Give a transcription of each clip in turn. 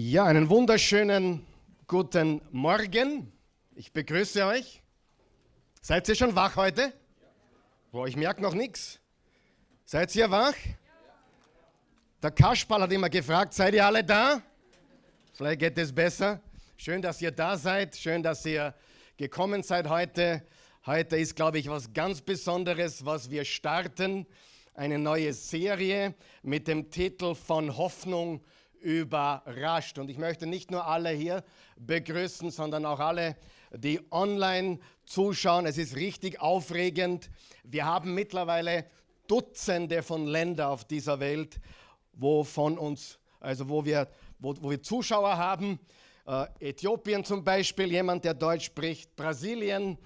Ja, einen wunderschönen guten Morgen. Ich begrüße euch. Seid ihr schon wach heute? Boah, ich merke noch nichts. Seid ihr wach? Der Kasperl hat immer gefragt, seid ihr alle da? Vielleicht geht es besser. Schön, dass ihr da seid. Schön, dass ihr gekommen seid heute. Heute ist, glaube ich, was ganz Besonderes, was wir starten. Eine neue Serie mit dem Titel von Hoffnung überrascht. Und ich möchte nicht nur alle hier begrüßen, sondern auch alle, die online zuschauen. Es ist richtig aufregend. Wir haben mittlerweile Dutzende von Ländern auf dieser Welt, wo von uns, also wo wir, wo, wo wir Zuschauer haben. Äh, Äthiopien zum Beispiel, jemand, der Deutsch spricht, Brasilien,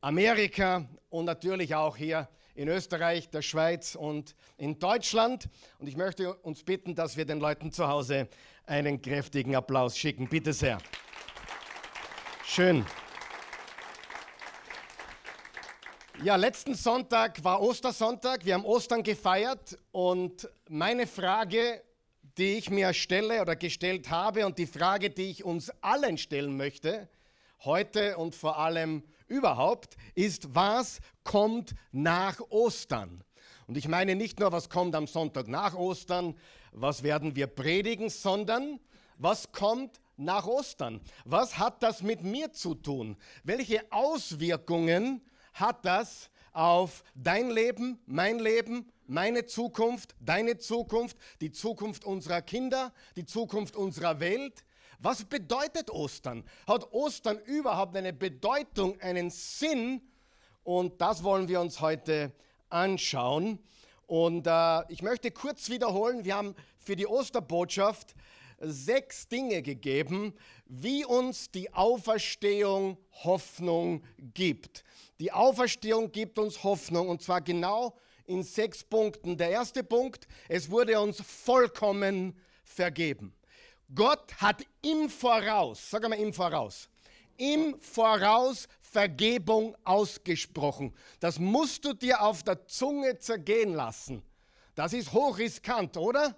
Amerika und natürlich auch hier in Österreich, der Schweiz und in Deutschland. Und ich möchte uns bitten, dass wir den Leuten zu Hause einen kräftigen Applaus schicken. Bitte sehr. Schön. Ja, letzten Sonntag war Ostersonntag. Wir haben Ostern gefeiert und meine Frage, die ich mir stelle oder gestellt habe und die Frage, die ich uns allen stellen möchte, heute und vor allem überhaupt, ist, was kommt nach Ostern? Und ich meine nicht nur, was kommt am Sonntag nach Ostern, was werden wir predigen, sondern was kommt nach Ostern? Was hat das mit mir zu tun? Welche Auswirkungen hat das auf dein Leben, mein Leben, meine Zukunft, deine Zukunft, die Zukunft unserer Kinder, die Zukunft unserer Welt? Was bedeutet Ostern? Hat Ostern überhaupt eine Bedeutung, einen Sinn? Und das wollen wir uns heute anschauen. Und äh, ich möchte kurz wiederholen, wir haben für die Osterbotschaft sechs Dinge gegeben, wie uns die Auferstehung Hoffnung gibt. Die Auferstehung gibt uns Hoffnung und zwar genau in sechs Punkten. Der erste Punkt, es wurde uns vollkommen vergeben. Gott hat im Voraus, sag mal im Voraus, im Voraus Vergebung ausgesprochen. Das musst du dir auf der Zunge zergehen lassen. Das ist hochriskant, oder?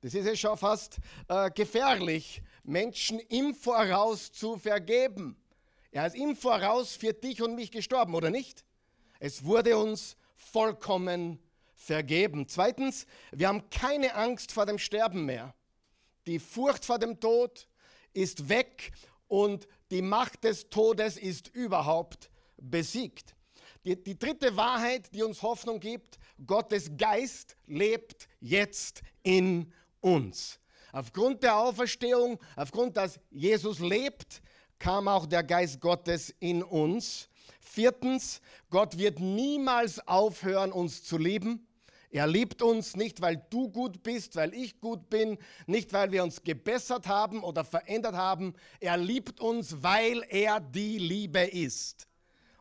Das ist ja schon fast äh, gefährlich, Menschen im Voraus zu vergeben. Er ist im Voraus für dich und mich gestorben, oder nicht? Es wurde uns vollkommen vergeben. Zweitens, wir haben keine Angst vor dem Sterben mehr. Die Furcht vor dem Tod ist weg und die Macht des Todes ist überhaupt besiegt. Die, die, dritte Wahrheit, die uns Hoffnung gibt, Gottes Geist lebt jetzt in uns. Aufgrund der Auferstehung, aufgrund dass Jesus lebt, kam auch der Geist Gottes in uns. Viertens, Gott wird niemals aufhören, uns zu lieben. Er liebt uns nicht, weil du gut bist, weil ich gut bin, nicht weil wir uns gebessert haben oder verändert haben. Er liebt uns, weil er die Liebe ist.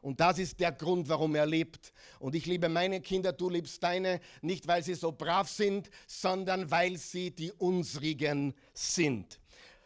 Und das ist der Grund, warum er liebt. Und ich liebe meine Kinder, du liebst deine, nicht weil sie so brav sind, sondern weil sie die unsrigen sind.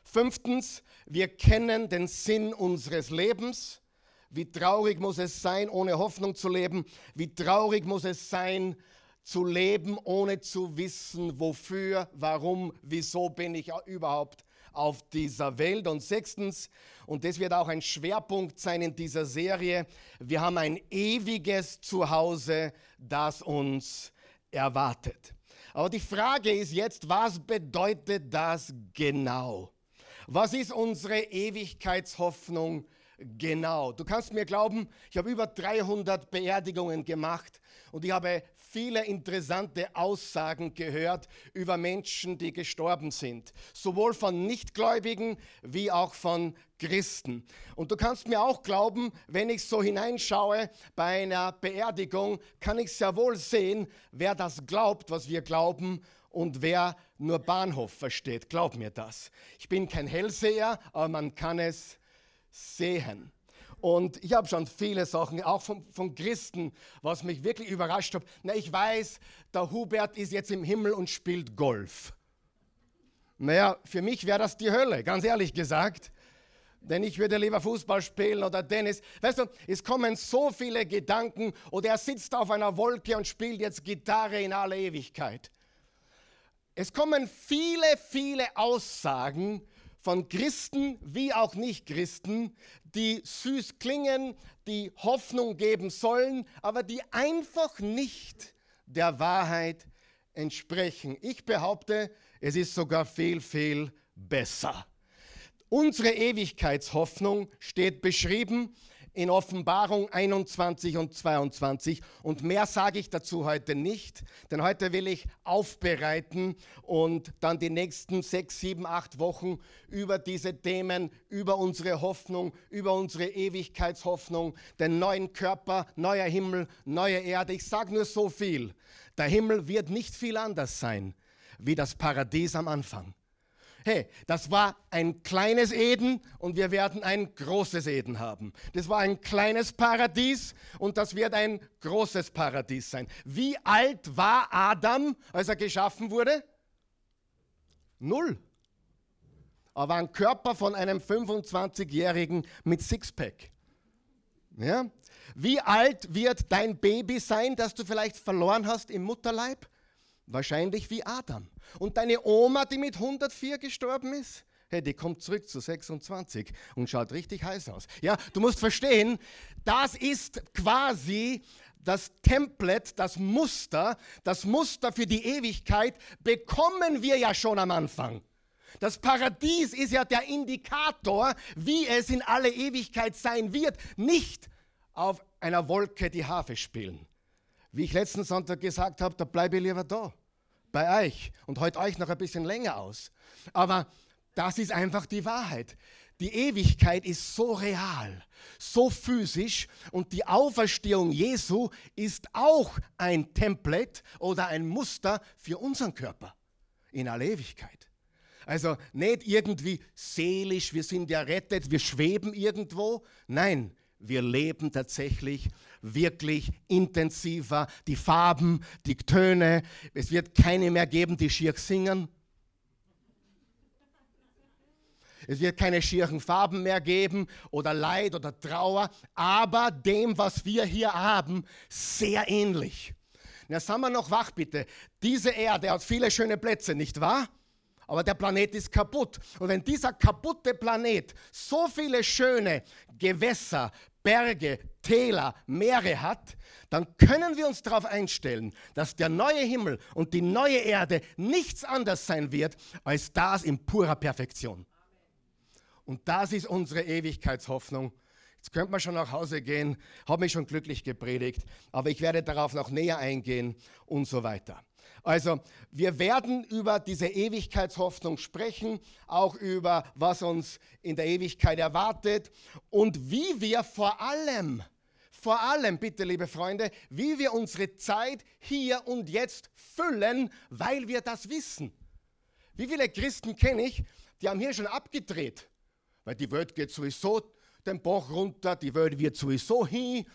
Fünftens, wir kennen den Sinn unseres Lebens. Wie traurig muss es sein, ohne Hoffnung zu leben? Wie traurig muss es sein, zu leben, ohne zu wissen, wofür, warum, wieso bin ich überhaupt auf dieser Welt. Und sechstens, und das wird auch ein Schwerpunkt sein in dieser Serie, wir haben ein ewiges Zuhause, das uns erwartet. Aber die Frage ist jetzt, was bedeutet das genau? Was ist unsere Ewigkeitshoffnung genau? Du kannst mir glauben, ich habe über 300 Beerdigungen gemacht und ich habe viele interessante Aussagen gehört über Menschen, die gestorben sind. Sowohl von Nichtgläubigen wie auch von Christen. Und du kannst mir auch glauben, wenn ich so hineinschaue bei einer Beerdigung, kann ich sehr wohl sehen, wer das glaubt, was wir glauben und wer nur Bahnhof versteht. Glaub mir das. Ich bin kein Hellseher, aber man kann es sehen. Und ich habe schon viele Sachen, auch von, von Christen, was mich wirklich überrascht hat. Na, ich weiß, der Hubert ist jetzt im Himmel und spielt Golf. Naja, für mich wäre das die Hölle, ganz ehrlich gesagt. Denn ich würde lieber Fußball spielen oder Tennis. Weißt du, es kommen so viele Gedanken oder er sitzt auf einer Wolke und spielt jetzt Gitarre in aller Ewigkeit. Es kommen viele, viele Aussagen von Christen wie auch Nicht-Christen, die süß klingen, die Hoffnung geben sollen, aber die einfach nicht der Wahrheit entsprechen. Ich behaupte, es ist sogar viel, viel besser. Unsere Ewigkeitshoffnung steht beschrieben in Offenbarung 21 und 22. Und mehr sage ich dazu heute nicht, denn heute will ich aufbereiten und dann die nächsten sechs, sieben, acht Wochen über diese Themen, über unsere Hoffnung, über unsere Ewigkeitshoffnung, den neuen Körper, neuer Himmel, neue Erde. Ich sage nur so viel. Der Himmel wird nicht viel anders sein wie das Paradies am Anfang. Hey, das war ein kleines Eden und wir werden ein großes Eden haben. Das war ein kleines Paradies und das wird ein großes Paradies sein. Wie alt war Adam, als er geschaffen wurde? Null. Aber ein Körper von einem 25-Jährigen mit Sixpack. Ja? Wie alt wird dein Baby sein, das du vielleicht verloren hast im Mutterleib? Wahrscheinlich wie Adam. Und deine Oma, die mit 104 gestorben ist, hey, die kommt zurück zu 26 und schaut richtig heiß aus. Ja, du musst verstehen, das ist quasi das Template, das Muster, das Muster für die Ewigkeit bekommen wir ja schon am Anfang. Das Paradies ist ja der Indikator, wie es in alle Ewigkeit sein wird. Nicht auf einer Wolke die Harfe spielen. Wie ich letzten Sonntag gesagt habe, da bleibe ich lieber da bei euch und heute euch noch ein bisschen länger aus. Aber das ist einfach die Wahrheit. Die Ewigkeit ist so real, so physisch und die Auferstehung Jesu ist auch ein Template oder ein Muster für unseren Körper in aller Ewigkeit. Also nicht irgendwie seelisch, wir sind ja rettet, wir schweben irgendwo. Nein, wir leben tatsächlich wirklich intensiver. Die Farben, die Töne. Es wird keine mehr geben, die schier singen. Es wird keine schieren Farben mehr geben oder Leid oder Trauer, aber dem, was wir hier haben, sehr ähnlich. Na, sagen wir noch wach bitte. Diese Erde hat viele schöne Plätze, nicht wahr? Aber der Planet ist kaputt. Und wenn dieser kaputte Planet so viele schöne Gewässer, Berge, Täler, Meere hat, dann können wir uns darauf einstellen, dass der neue Himmel und die neue Erde nichts anderes sein wird als das in purer Perfektion. Und das ist unsere Ewigkeitshoffnung. Jetzt könnte man schon nach Hause gehen, habe mich schon glücklich gepredigt, aber ich werde darauf noch näher eingehen und so weiter. Also wir werden über diese Ewigkeitshoffnung sprechen, auch über was uns in der Ewigkeit erwartet und wie wir vor allem, vor allem bitte liebe Freunde, wie wir unsere Zeit hier und jetzt füllen, weil wir das wissen. Wie viele Christen kenne ich, die haben hier schon abgedreht, weil die Welt geht sowieso den Bach runter, die Welt wird sowieso hin,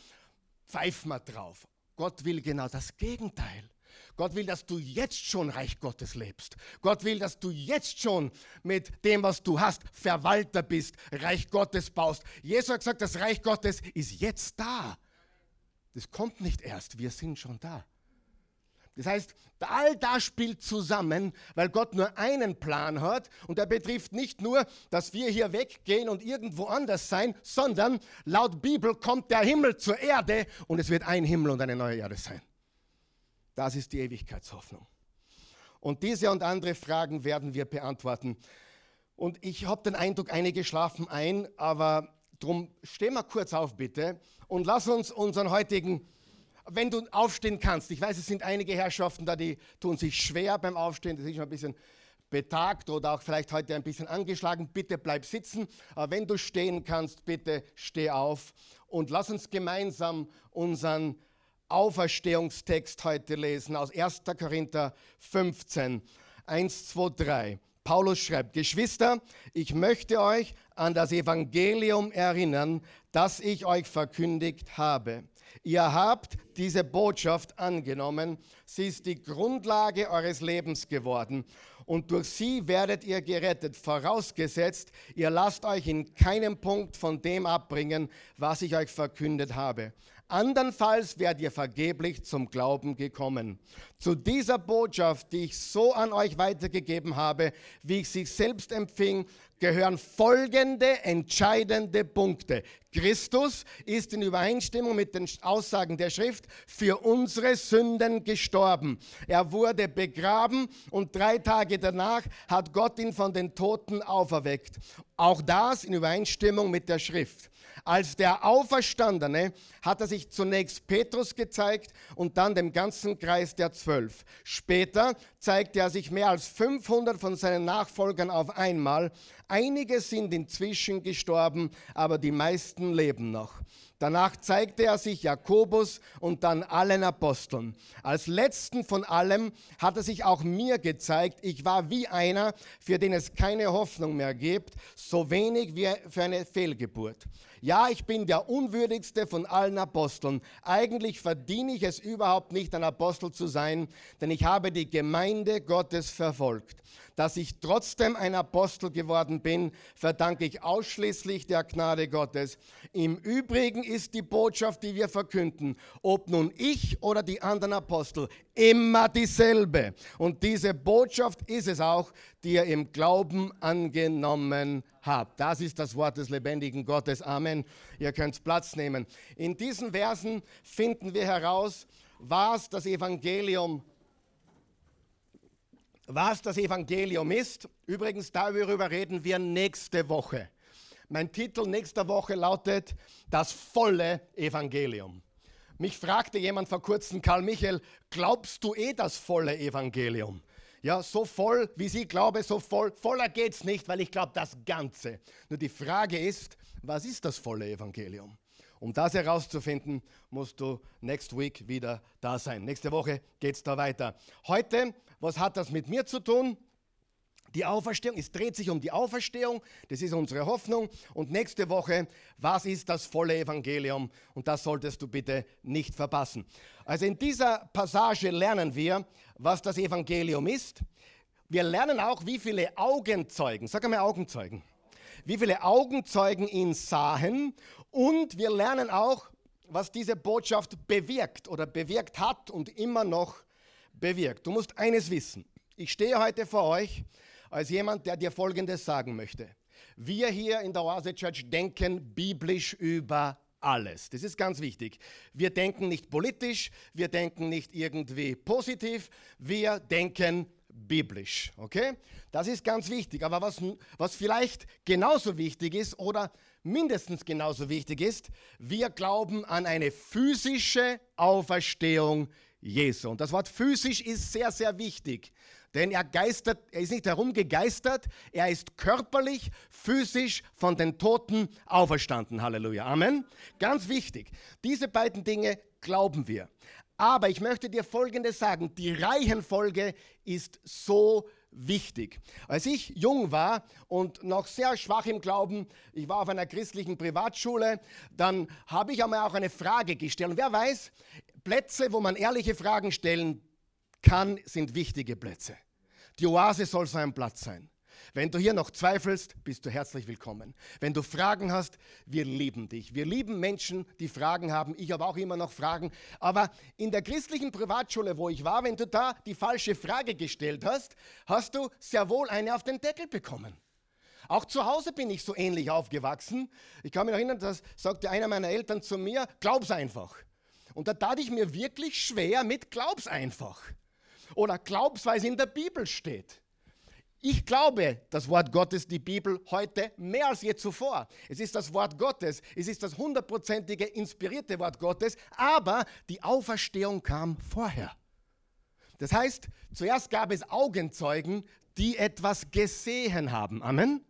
pfeifen wir drauf. Gott will genau das Gegenteil. Gott will, dass du jetzt schon Reich Gottes lebst. Gott will, dass du jetzt schon mit dem, was du hast, Verwalter bist, Reich Gottes baust. Jesus hat gesagt, das Reich Gottes ist jetzt da. Das kommt nicht erst, wir sind schon da. Das heißt, all das spielt zusammen, weil Gott nur einen Plan hat und er betrifft nicht nur, dass wir hier weggehen und irgendwo anders sein, sondern laut Bibel kommt der Himmel zur Erde und es wird ein Himmel und eine neue Erde sein. Das ist die Ewigkeitshoffnung. Und diese und andere Fragen werden wir beantworten. Und ich habe den Eindruck, einige schlafen ein, aber drum steh mal kurz auf bitte und lass uns unseren heutigen, wenn du aufstehen kannst, ich weiß, es sind einige Herrschaften da, die tun sich schwer beim Aufstehen, das ist schon ein bisschen betagt oder auch vielleicht heute ein bisschen angeschlagen, bitte bleib sitzen. Aber wenn du stehen kannst, bitte steh auf und lass uns gemeinsam unseren Auferstehungstext heute lesen aus 1. Korinther 15, 1, 2, 3. Paulus schreibt, Geschwister, ich möchte euch an das Evangelium erinnern, das ich euch verkündigt habe. Ihr habt diese Botschaft angenommen, sie ist die Grundlage eures Lebens geworden und durch sie werdet ihr gerettet, vorausgesetzt, ihr lasst euch in keinem Punkt von dem abbringen, was ich euch verkündet habe. Andernfalls wärt ihr vergeblich zum Glauben gekommen. Zu dieser Botschaft, die ich so an euch weitergegeben habe, wie ich sie selbst empfing, gehören folgende entscheidende Punkte. Christus ist in Übereinstimmung mit den Aussagen der Schrift für unsere Sünden gestorben. Er wurde begraben und drei Tage danach hat Gott ihn von den Toten auferweckt. Auch das in Übereinstimmung mit der Schrift. Als der Auferstandene hat er sich zunächst Petrus gezeigt und dann dem ganzen Kreis der Zwölf. Später zeigte er sich mehr als 500 von seinen Nachfolgern auf einmal. Einige sind inzwischen gestorben, aber die meisten leben noch. Danach zeigte er sich Jakobus und dann allen Aposteln. Als letzten von allem hat er sich auch mir gezeigt. Ich war wie einer, für den es keine Hoffnung mehr gibt, so wenig wie für eine Fehlgeburt. Ja, ich bin der unwürdigste von allen Aposteln. Eigentlich verdiene ich es überhaupt nicht, ein Apostel zu sein, denn ich habe die Gemeinde Gottes verfolgt. Dass ich trotzdem ein Apostel geworden bin, verdanke ich ausschließlich der Gnade Gottes. Im Übrigen ist die Botschaft, die wir verkünden, ob nun ich oder die anderen Apostel, immer dieselbe. Und diese Botschaft ist es auch, die ihr im Glauben angenommen habt. Das ist das Wort des lebendigen Gottes. Amen. Ihr könnt Platz nehmen. In diesen Versen finden wir heraus, was das Evangelium was das Evangelium ist. Übrigens, darüber reden wir nächste Woche. Mein Titel nächster Woche lautet Das volle Evangelium. Mich fragte jemand vor kurzem, Karl Michael, glaubst du eh das volle Evangelium? Ja, so voll, wie Sie glaube, so voll. Voller geht es nicht, weil ich glaube das Ganze. Nur die Frage ist, was ist das volle Evangelium? Um das herauszufinden, musst du next week wieder da sein. Nächste Woche geht es da weiter. Heute was hat das mit mir zu tun? Die Auferstehung, es dreht sich um die Auferstehung, das ist unsere Hoffnung. Und nächste Woche, was ist das volle Evangelium? Und das solltest du bitte nicht verpassen. Also in dieser Passage lernen wir, was das Evangelium ist. Wir lernen auch, wie viele Augenzeugen, sag einmal Augenzeugen, wie viele Augenzeugen ihn sahen. Und wir lernen auch, was diese Botschaft bewirkt oder bewirkt hat und immer noch bewirkt. Du musst eines wissen. Ich stehe heute vor euch als jemand, der dir Folgendes sagen möchte. Wir hier in der Oase Church denken biblisch über alles. Das ist ganz wichtig. Wir denken nicht politisch, wir denken nicht irgendwie positiv, wir denken biblisch. Okay? Das ist ganz wichtig. Aber was, was vielleicht genauso wichtig ist oder mindestens genauso wichtig ist, wir glauben an eine physische Auferstehung Jesu. Und das Wort physisch ist sehr, sehr wichtig, denn er geistert, er ist nicht herumgegeistert, er ist körperlich, physisch von den Toten auferstanden. Halleluja. Amen. Ganz wichtig. Diese beiden Dinge glauben wir. Aber ich möchte dir Folgendes sagen, die Reihenfolge ist so wichtig. Als ich jung war und noch sehr schwach im Glauben, ich war auf einer christlichen Privatschule, dann habe ich einmal auch eine Frage gestellt. Und wer weiß, Plätze, wo man ehrliche Fragen stellen kann, sind wichtige Plätze. Die Oase soll so ein Platz sein. Wenn du hier noch zweifelst, bist du herzlich willkommen. Wenn du Fragen hast, wir lieben dich. Wir lieben Menschen, die Fragen haben. Ich habe auch immer noch Fragen. Aber in der christlichen Privatschule, wo ich war, wenn du da die falsche Frage gestellt hast, hast du sehr wohl eine auf den Deckel bekommen. Auch zu Hause bin ich so ähnlich aufgewachsen. Ich kann mich noch erinnern, das sagte einer meiner Eltern zu mir, glaub's einfach. Und da tat ich mir wirklich schwer mit Glaub's einfach. Oder Glaub's, weil es in der Bibel steht. Ich glaube das Wort Gottes, die Bibel, heute mehr als je zuvor. Es ist das Wort Gottes, es ist das hundertprozentige inspirierte Wort Gottes, aber die Auferstehung kam vorher. Das heißt, zuerst gab es Augenzeugen, die etwas gesehen haben. Amen.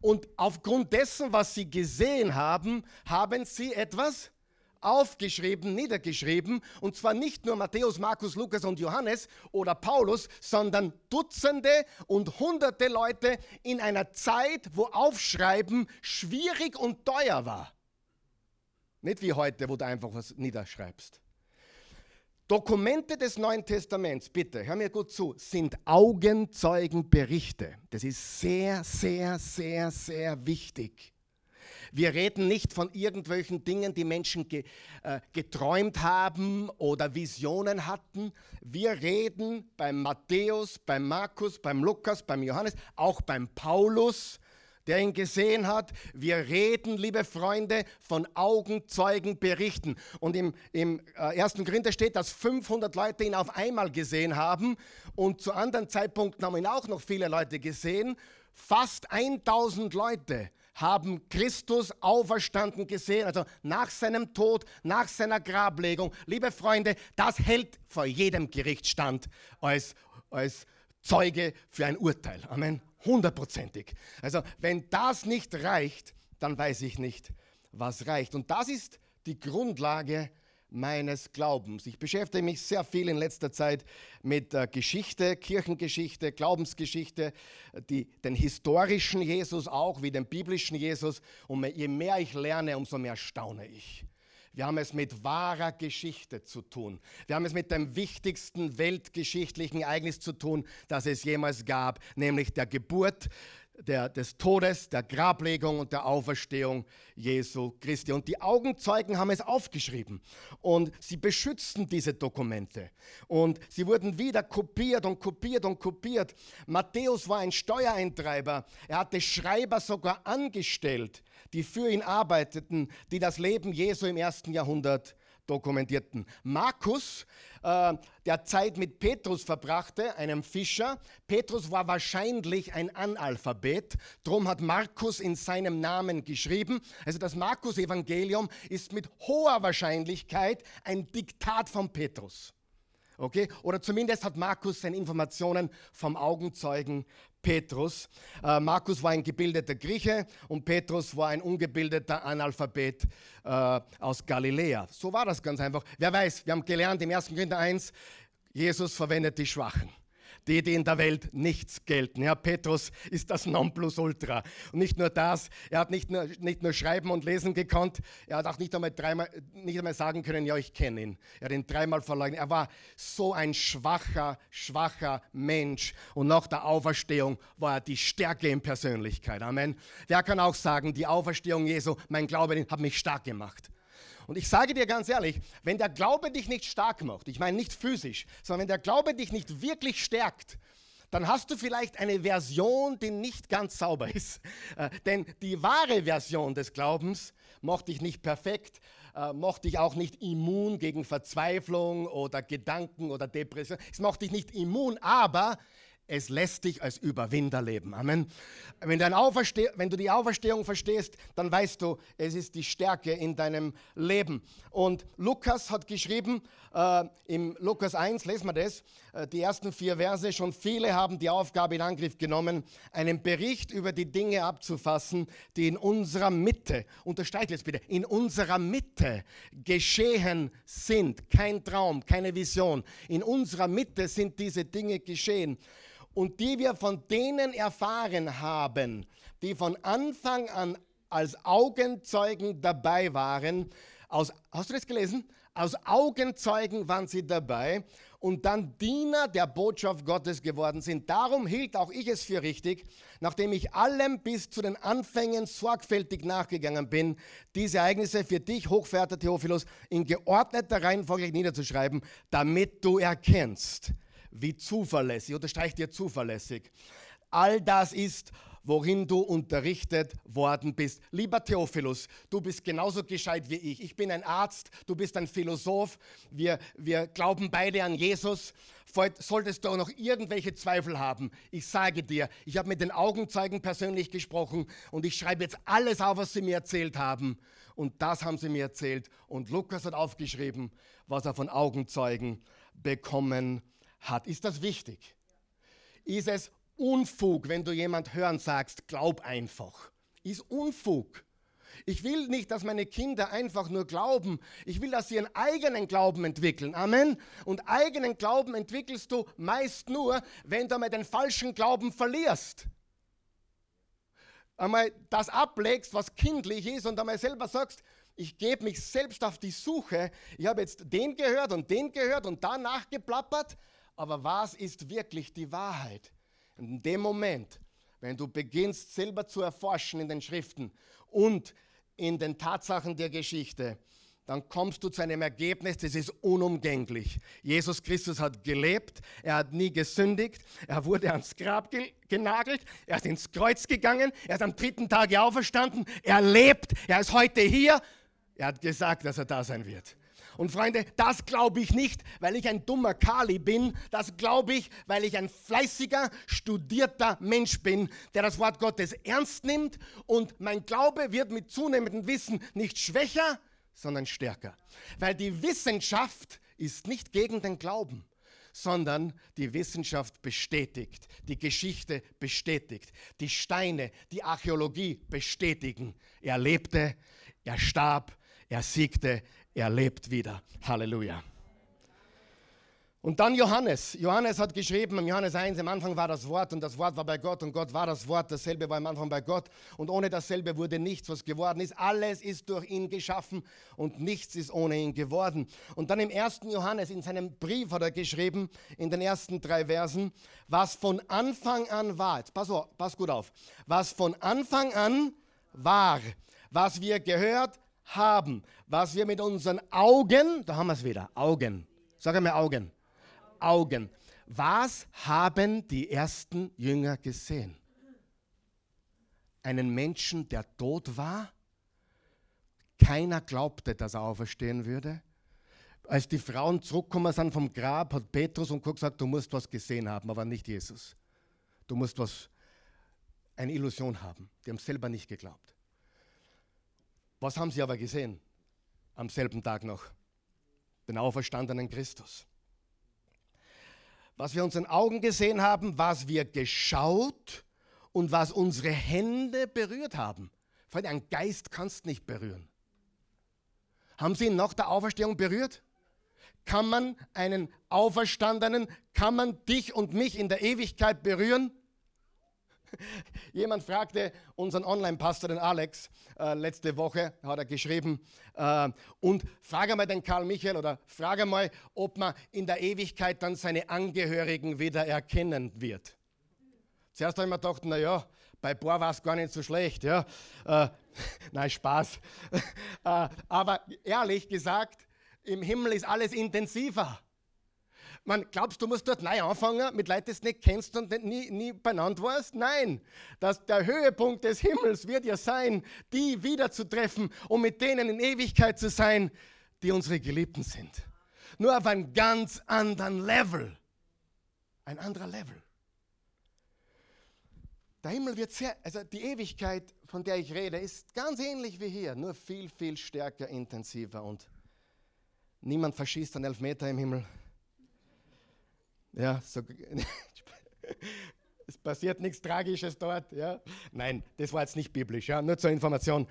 Und aufgrund dessen, was sie gesehen haben, haben sie etwas aufgeschrieben, niedergeschrieben. Und zwar nicht nur Matthäus, Markus, Lukas und Johannes oder Paulus, sondern Dutzende und Hunderte Leute in einer Zeit, wo Aufschreiben schwierig und teuer war. Nicht wie heute, wo du einfach was niederschreibst. Dokumente des Neuen Testaments, bitte, hör mir gut zu, sind Augenzeugenberichte. Das ist sehr, sehr, sehr, sehr wichtig. Wir reden nicht von irgendwelchen Dingen, die Menschen ge, äh, geträumt haben oder Visionen hatten. Wir reden beim Matthäus, beim Markus, beim Lukas, beim Johannes, auch beim Paulus der ihn gesehen hat. Wir reden, liebe Freunde, von Augenzeugen berichten. Und im, im äh, ersten Korinther steht, dass 500 Leute ihn auf einmal gesehen haben und zu anderen Zeitpunkten haben ihn auch noch viele Leute gesehen. Fast 1000 Leute haben Christus auferstanden gesehen, also nach seinem Tod, nach seiner Grablegung. Liebe Freunde, das hält vor jedem Gericht stand als, als Zeuge für ein Urteil. Amen. Hundertprozentig. Also wenn das nicht reicht, dann weiß ich nicht, was reicht. Und das ist die Grundlage meines Glaubens. Ich beschäftige mich sehr viel in letzter Zeit mit Geschichte, Kirchengeschichte, Glaubensgeschichte, die, den historischen Jesus auch, wie den biblischen Jesus. Und je mehr ich lerne, umso mehr staune ich. Wir haben es mit wahrer Geschichte zu tun. Wir haben es mit dem wichtigsten weltgeschichtlichen Ereignis zu tun, das es jemals gab, nämlich der Geburt der, des Todes, der Grablegung und der Auferstehung Jesu Christi. Und die Augenzeugen haben es aufgeschrieben und sie beschützten diese Dokumente. Und sie wurden wieder kopiert und kopiert und kopiert. Matthäus war ein Steuereintreiber. Er hatte Schreiber sogar angestellt, die für ihn arbeiteten, die das Leben Jesu im ersten Jahrhundert dokumentierten. Markus, äh, der Zeit mit Petrus verbrachte, einem Fischer. Petrus war wahrscheinlich ein Analphabet, darum hat Markus in seinem Namen geschrieben. Also das Markus-Evangelium ist mit hoher Wahrscheinlichkeit ein Diktat von Petrus. Okay? Oder zumindest hat Markus seine Informationen vom Augenzeugen Petrus. Äh, Markus war ein gebildeter Grieche und Petrus war ein ungebildeter Analphabet äh, aus Galiläa. So war das ganz einfach. Wer weiß, wir haben gelernt im 1. Korinther 1, Jesus verwendet die Schwachen die, die in der Welt nichts gelten. Ja, Petrus ist das Nonplusultra. Und nicht nur das, er hat nicht nur, nicht nur schreiben und lesen gekonnt, er hat auch nicht einmal, dreimal, nicht einmal sagen können, ja, ich kenne ihn. Er hat ihn dreimal verleugnet. Er war so ein schwacher, schwacher Mensch. Und nach der Auferstehung war er die Stärke in Persönlichkeit. Amen. Wer kann auch sagen, die Auferstehung Jesu, mein Glaube hat mich stark gemacht. Und ich sage dir ganz ehrlich, wenn der Glaube dich nicht stark macht, ich meine nicht physisch, sondern wenn der Glaube dich nicht wirklich stärkt, dann hast du vielleicht eine Version, die nicht ganz sauber ist. Äh, denn die wahre Version des Glaubens macht dich nicht perfekt, äh, macht dich auch nicht immun gegen Verzweiflung oder Gedanken oder Depression. Es macht dich nicht immun, aber es lässt dich als Überwinder leben. Amen. Wenn, wenn, du die Auferstehung verstehst, dann weißt du, es ist die Stärke in deinem Leben. Und Lukas hat geschrieben, äh, im Lukas 1, lesen wir das, äh, die ersten vier Verse, schon viele haben die Aufgabe in Angriff genommen, einen Bericht über die Dinge abzufassen, die in unserer Mitte, unterstreicht jetzt bitte, in unserer Mitte geschehen sind. Kein Traum, keine Vision. In unserer Mitte sind diese Dinge geschehen und die wir von denen erfahren haben, die von Anfang an als Augenzeugen dabei waren. Aus, hast du das gelesen? Aus Augenzeugen waren sie dabei und dann Diener der Botschaft Gottes geworden sind. Darum hielt auch ich es für richtig, nachdem ich allem bis zu den Anfängen sorgfältig nachgegangen bin, diese Ereignisse für dich, hochverehrter Theophilus, in geordneter Reihenfolge niederzuschreiben, damit du erkennst, wie zuverlässig, unterstreicht dir zuverlässig. All das ist, worin du unterrichtet worden bist. Lieber Theophilus, du bist genauso gescheit wie ich. Ich bin ein Arzt, du bist ein Philosoph. Wir, wir glauben beide an Jesus. Solltest du auch noch irgendwelche Zweifel haben, ich sage dir, ich habe mit den Augenzeugen persönlich gesprochen und ich schreibe jetzt alles auf, was sie mir erzählt haben. Und das haben sie mir erzählt. Und Lukas hat aufgeschrieben, was er von Augenzeugen bekommen hat hat. Ist das wichtig? Ist es Unfug, wenn du jemand hören sagst, glaub einfach? Ist Unfug. Ich will nicht, dass meine Kinder einfach nur glauben. Ich will, dass sie ihren eigenen Glauben entwickeln. Amen. Und eigenen Glauben entwickelst du meist nur, wenn du einmal den falschen Glauben verlierst. Einmal das ablegst, was kindlich ist und einmal selber sagst, ich gebe mich selbst auf die Suche. Ich habe jetzt den gehört und den gehört und da nachgeplappert aber was ist wirklich die Wahrheit? In dem Moment, wenn du beginnst selber zu erforschen in den Schriften und in den Tatsachen der Geschichte, dann kommst du zu einem Ergebnis, das ist unumgänglich. Jesus Christus hat gelebt, er hat nie gesündigt, er wurde ans Grab ge genagelt, er ist ins Kreuz gegangen, er ist am dritten Tag auferstanden, er lebt, er ist heute hier, er hat gesagt, dass er da sein wird. Und Freunde, das glaube ich nicht, weil ich ein dummer Kali bin. Das glaube ich, weil ich ein fleißiger, studierter Mensch bin, der das Wort Gottes ernst nimmt. Und mein Glaube wird mit zunehmendem Wissen nicht schwächer, sondern stärker. Weil die Wissenschaft ist nicht gegen den Glauben, sondern die Wissenschaft bestätigt, die Geschichte bestätigt, die Steine, die Archäologie bestätigen. Er lebte, er starb, er siegte, er lebt wieder. Halleluja. Und dann Johannes. Johannes hat geschrieben, im Johannes 1, am Anfang war das Wort und das Wort war bei Gott und Gott war das Wort. Dasselbe war am Anfang bei Gott und ohne dasselbe wurde nichts, was geworden ist. Alles ist durch ihn geschaffen und nichts ist ohne ihn geworden. Und dann im ersten Johannes, in seinem Brief hat er geschrieben, in den ersten drei Versen, was von Anfang an war. Jetzt pass, pass gut auf. Was von Anfang an war, was wir gehört haben, was wir mit unseren Augen, da haben wir es wieder, Augen, sag einmal Augen Augen. Was haben die ersten Jünger gesehen? Einen Menschen, der tot war? Keiner glaubte, dass er auferstehen würde. Als die Frauen zurückgekommen sind vom Grab, hat Petrus und gesagt, du musst was gesehen haben, aber nicht Jesus. Du musst was, eine Illusion haben. Die haben selber nicht geglaubt. Was haben sie aber gesehen am selben Tag noch? Den auferstandenen Christus was wir unseren Augen gesehen haben, was wir geschaut und was unsere Hände berührt haben. Freunde, ein Geist kannst nicht berühren. Haben Sie ihn nach der Auferstehung berührt? Kann man einen Auferstandenen, kann man dich und mich in der Ewigkeit berühren? Jemand fragte unseren Online-Pastor, den Alex, äh, letzte Woche, hat er geschrieben, äh, und frage mal den Karl Michael oder frage mal, ob man in der Ewigkeit dann seine Angehörigen wieder erkennen wird. Zuerst habe ich mir gedacht, naja, bei Bohr war es gar nicht so schlecht. Ja. Äh, nein, Spaß. äh, aber ehrlich gesagt, im Himmel ist alles intensiver. Man, glaubst du, musst dort neu anfangen mit Leuten, die du nicht kennst und nie, nie benannt warst? Nein, das, der Höhepunkt des Himmels wird ja sein, die wiederzutreffen und mit denen in Ewigkeit zu sein, die unsere Geliebten sind. Nur auf einem ganz anderen Level. Ein anderer Level. Der Himmel wird sehr, also die Ewigkeit, von der ich rede, ist ganz ähnlich wie hier, nur viel, viel stärker, intensiver und niemand verschießt einen Elfmeter im Himmel. Ja, so, es passiert nichts Tragisches dort. Ja. Nein, das war jetzt nicht biblisch, ja, nur zur Information.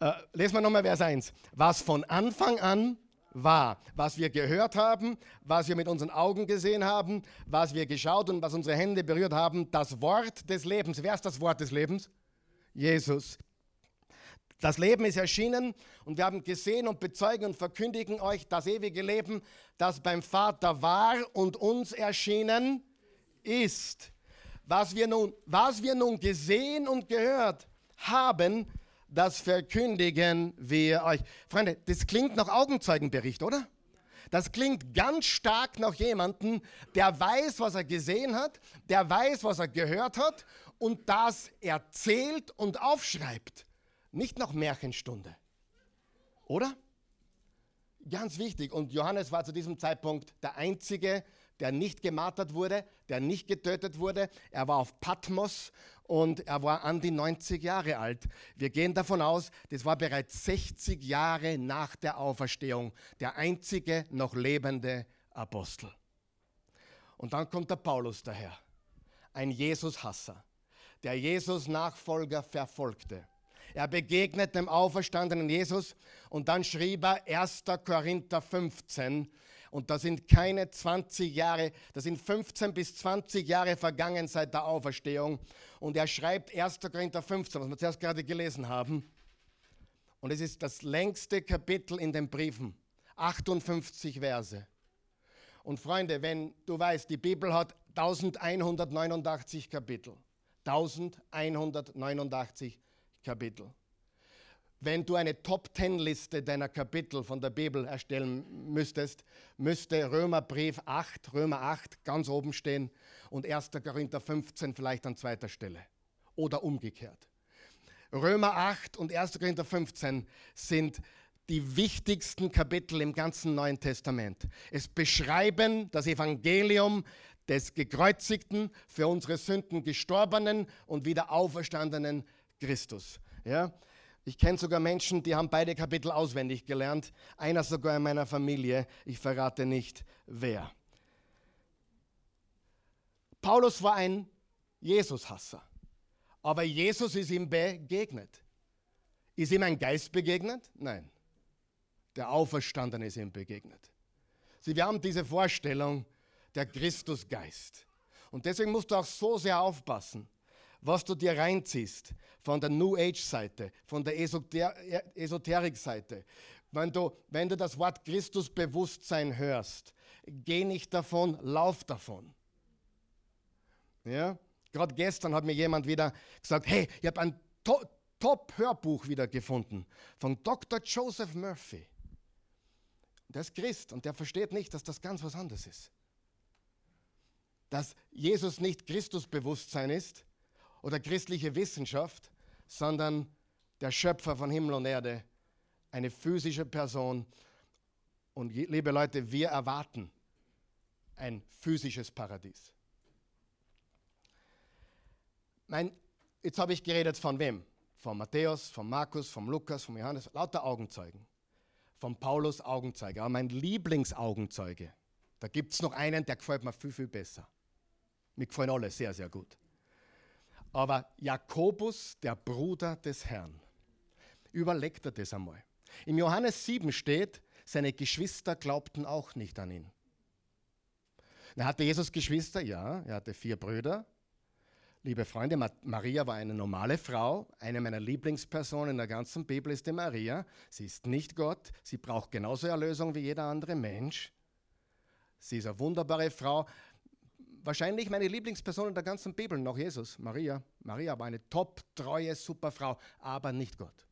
Äh, lesen wir nochmal Vers 1. Was von Anfang an war, was wir gehört haben, was wir mit unseren Augen gesehen haben, was wir geschaut und was unsere Hände berührt haben, das Wort des Lebens. Wer ist das Wort des Lebens? Jesus. Das Leben ist erschienen und wir haben gesehen und bezeugen und verkündigen euch das ewige Leben, das beim Vater war und uns erschienen ist. Was wir nun, was wir nun gesehen und gehört haben, das verkündigen wir euch. Freunde, das klingt nach Augenzeugenbericht, oder? Das klingt ganz stark nach jemandem, der weiß, was er gesehen hat, der weiß, was er gehört hat und das erzählt und aufschreibt. Nicht nach Märchenstunde. Oder? Ganz wichtig. Und Johannes war zu diesem Zeitpunkt der Einzige, der nicht gemartert wurde, der nicht getötet wurde. Er war auf Patmos und er war an die 90 Jahre alt. Wir gehen davon aus, das war bereits 60 Jahre nach der Auferstehung der einzige noch lebende Apostel. Und dann kommt der Paulus daher, ein Jesus-Hasser, der Jesus-Nachfolger verfolgte er begegnet dem auferstandenen Jesus und dann schrieb er 1. Korinther 15. Und da sind keine 20 Jahre, da sind 15 bis 20 Jahre vergangen seit der Auferstehung. Und er schreibt 1. Korinther 15, was wir zuerst gerade gelesen haben. Und es ist das längste Kapitel in den Briefen. 58 Verse. Und Freunde, wenn du weißt, die Bibel hat 1189 Kapitel. 1189 Kapitel. wenn du eine Top-10-Liste deiner Kapitel von der Bibel erstellen müsstest, müsste Römerbrief 8, Römer 8 ganz oben stehen und 1. Korinther 15 vielleicht an zweiter Stelle. Oder umgekehrt. Römer 8 und 1. Korinther 15 sind die wichtigsten Kapitel im ganzen Neuen Testament. Es beschreiben das Evangelium des gekreuzigten, für unsere Sünden gestorbenen und wieder auferstandenen Christus. Ja? Ich kenne sogar Menschen, die haben beide Kapitel auswendig gelernt. Einer sogar in meiner Familie. Ich verrate nicht, wer. Paulus war ein Jesus-Hasser. Aber Jesus ist ihm begegnet. Ist ihm ein Geist begegnet? Nein. Der Auferstandene ist ihm begegnet. Sie, wir haben diese Vorstellung, der Christusgeist. Und deswegen musst du auch so sehr aufpassen, was du dir reinziehst von der New Age-Seite, von der Esoter Esoterik-Seite. Wenn du, wenn du das Wort Christusbewusstsein hörst, geh nicht davon, lauf davon. Ja? Gerade gestern hat mir jemand wieder gesagt, hey, ich habe ein to Top-Hörbuch wieder gefunden von Dr. Joseph Murphy. Der ist Christ und der versteht nicht, dass das ganz was anderes ist. Dass Jesus nicht Christusbewusstsein ist, oder christliche Wissenschaft, sondern der Schöpfer von Himmel und Erde, eine physische Person. Und liebe Leute, wir erwarten ein physisches Paradies. Mein, jetzt habe ich geredet von wem? Von Matthäus, von Markus, von Lukas, von Johannes, lauter Augenzeugen. Von Paulus Augenzeuge, aber mein Lieblingsaugenzeuge. Da gibt es noch einen, der gefällt mir viel, viel besser. Mir gefallen alle sehr, sehr gut. Aber Jakobus, der Bruder des Herrn, überlegt er das einmal. Im Johannes 7 steht, seine Geschwister glaubten auch nicht an ihn. Er hatte Jesus Geschwister? Ja, er hatte vier Brüder. Liebe Freunde, Maria war eine normale Frau. Eine meiner Lieblingspersonen in der ganzen Bibel ist die Maria. Sie ist nicht Gott. Sie braucht genauso Erlösung wie jeder andere Mensch. Sie ist eine wunderbare Frau wahrscheinlich meine Lieblingsperson in der ganzen Bibel, noch Jesus, Maria. Maria war eine top, treue, super Frau, aber nicht Gott.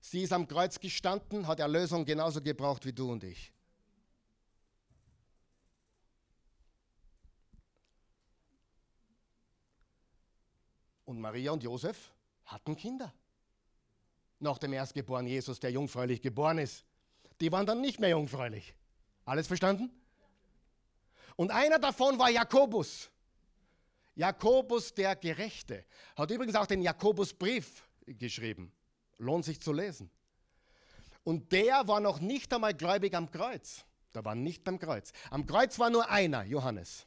Sie ist am Kreuz gestanden, hat Erlösung genauso gebraucht wie du und ich. Und Maria und Josef hatten Kinder. Nach dem Erstgeborenen Jesus, der jungfräulich geboren ist. Die waren dann nicht mehr jungfräulich. Alles verstanden? Und einer davon war Jakobus. Jakobus der Gerechte. Hat übrigens auch den Jakobusbrief geschrieben. Lohnt sich zu lesen. Und der war noch nicht einmal gläubig am Kreuz. Der war nicht am Kreuz. Am Kreuz war nur einer, Johannes.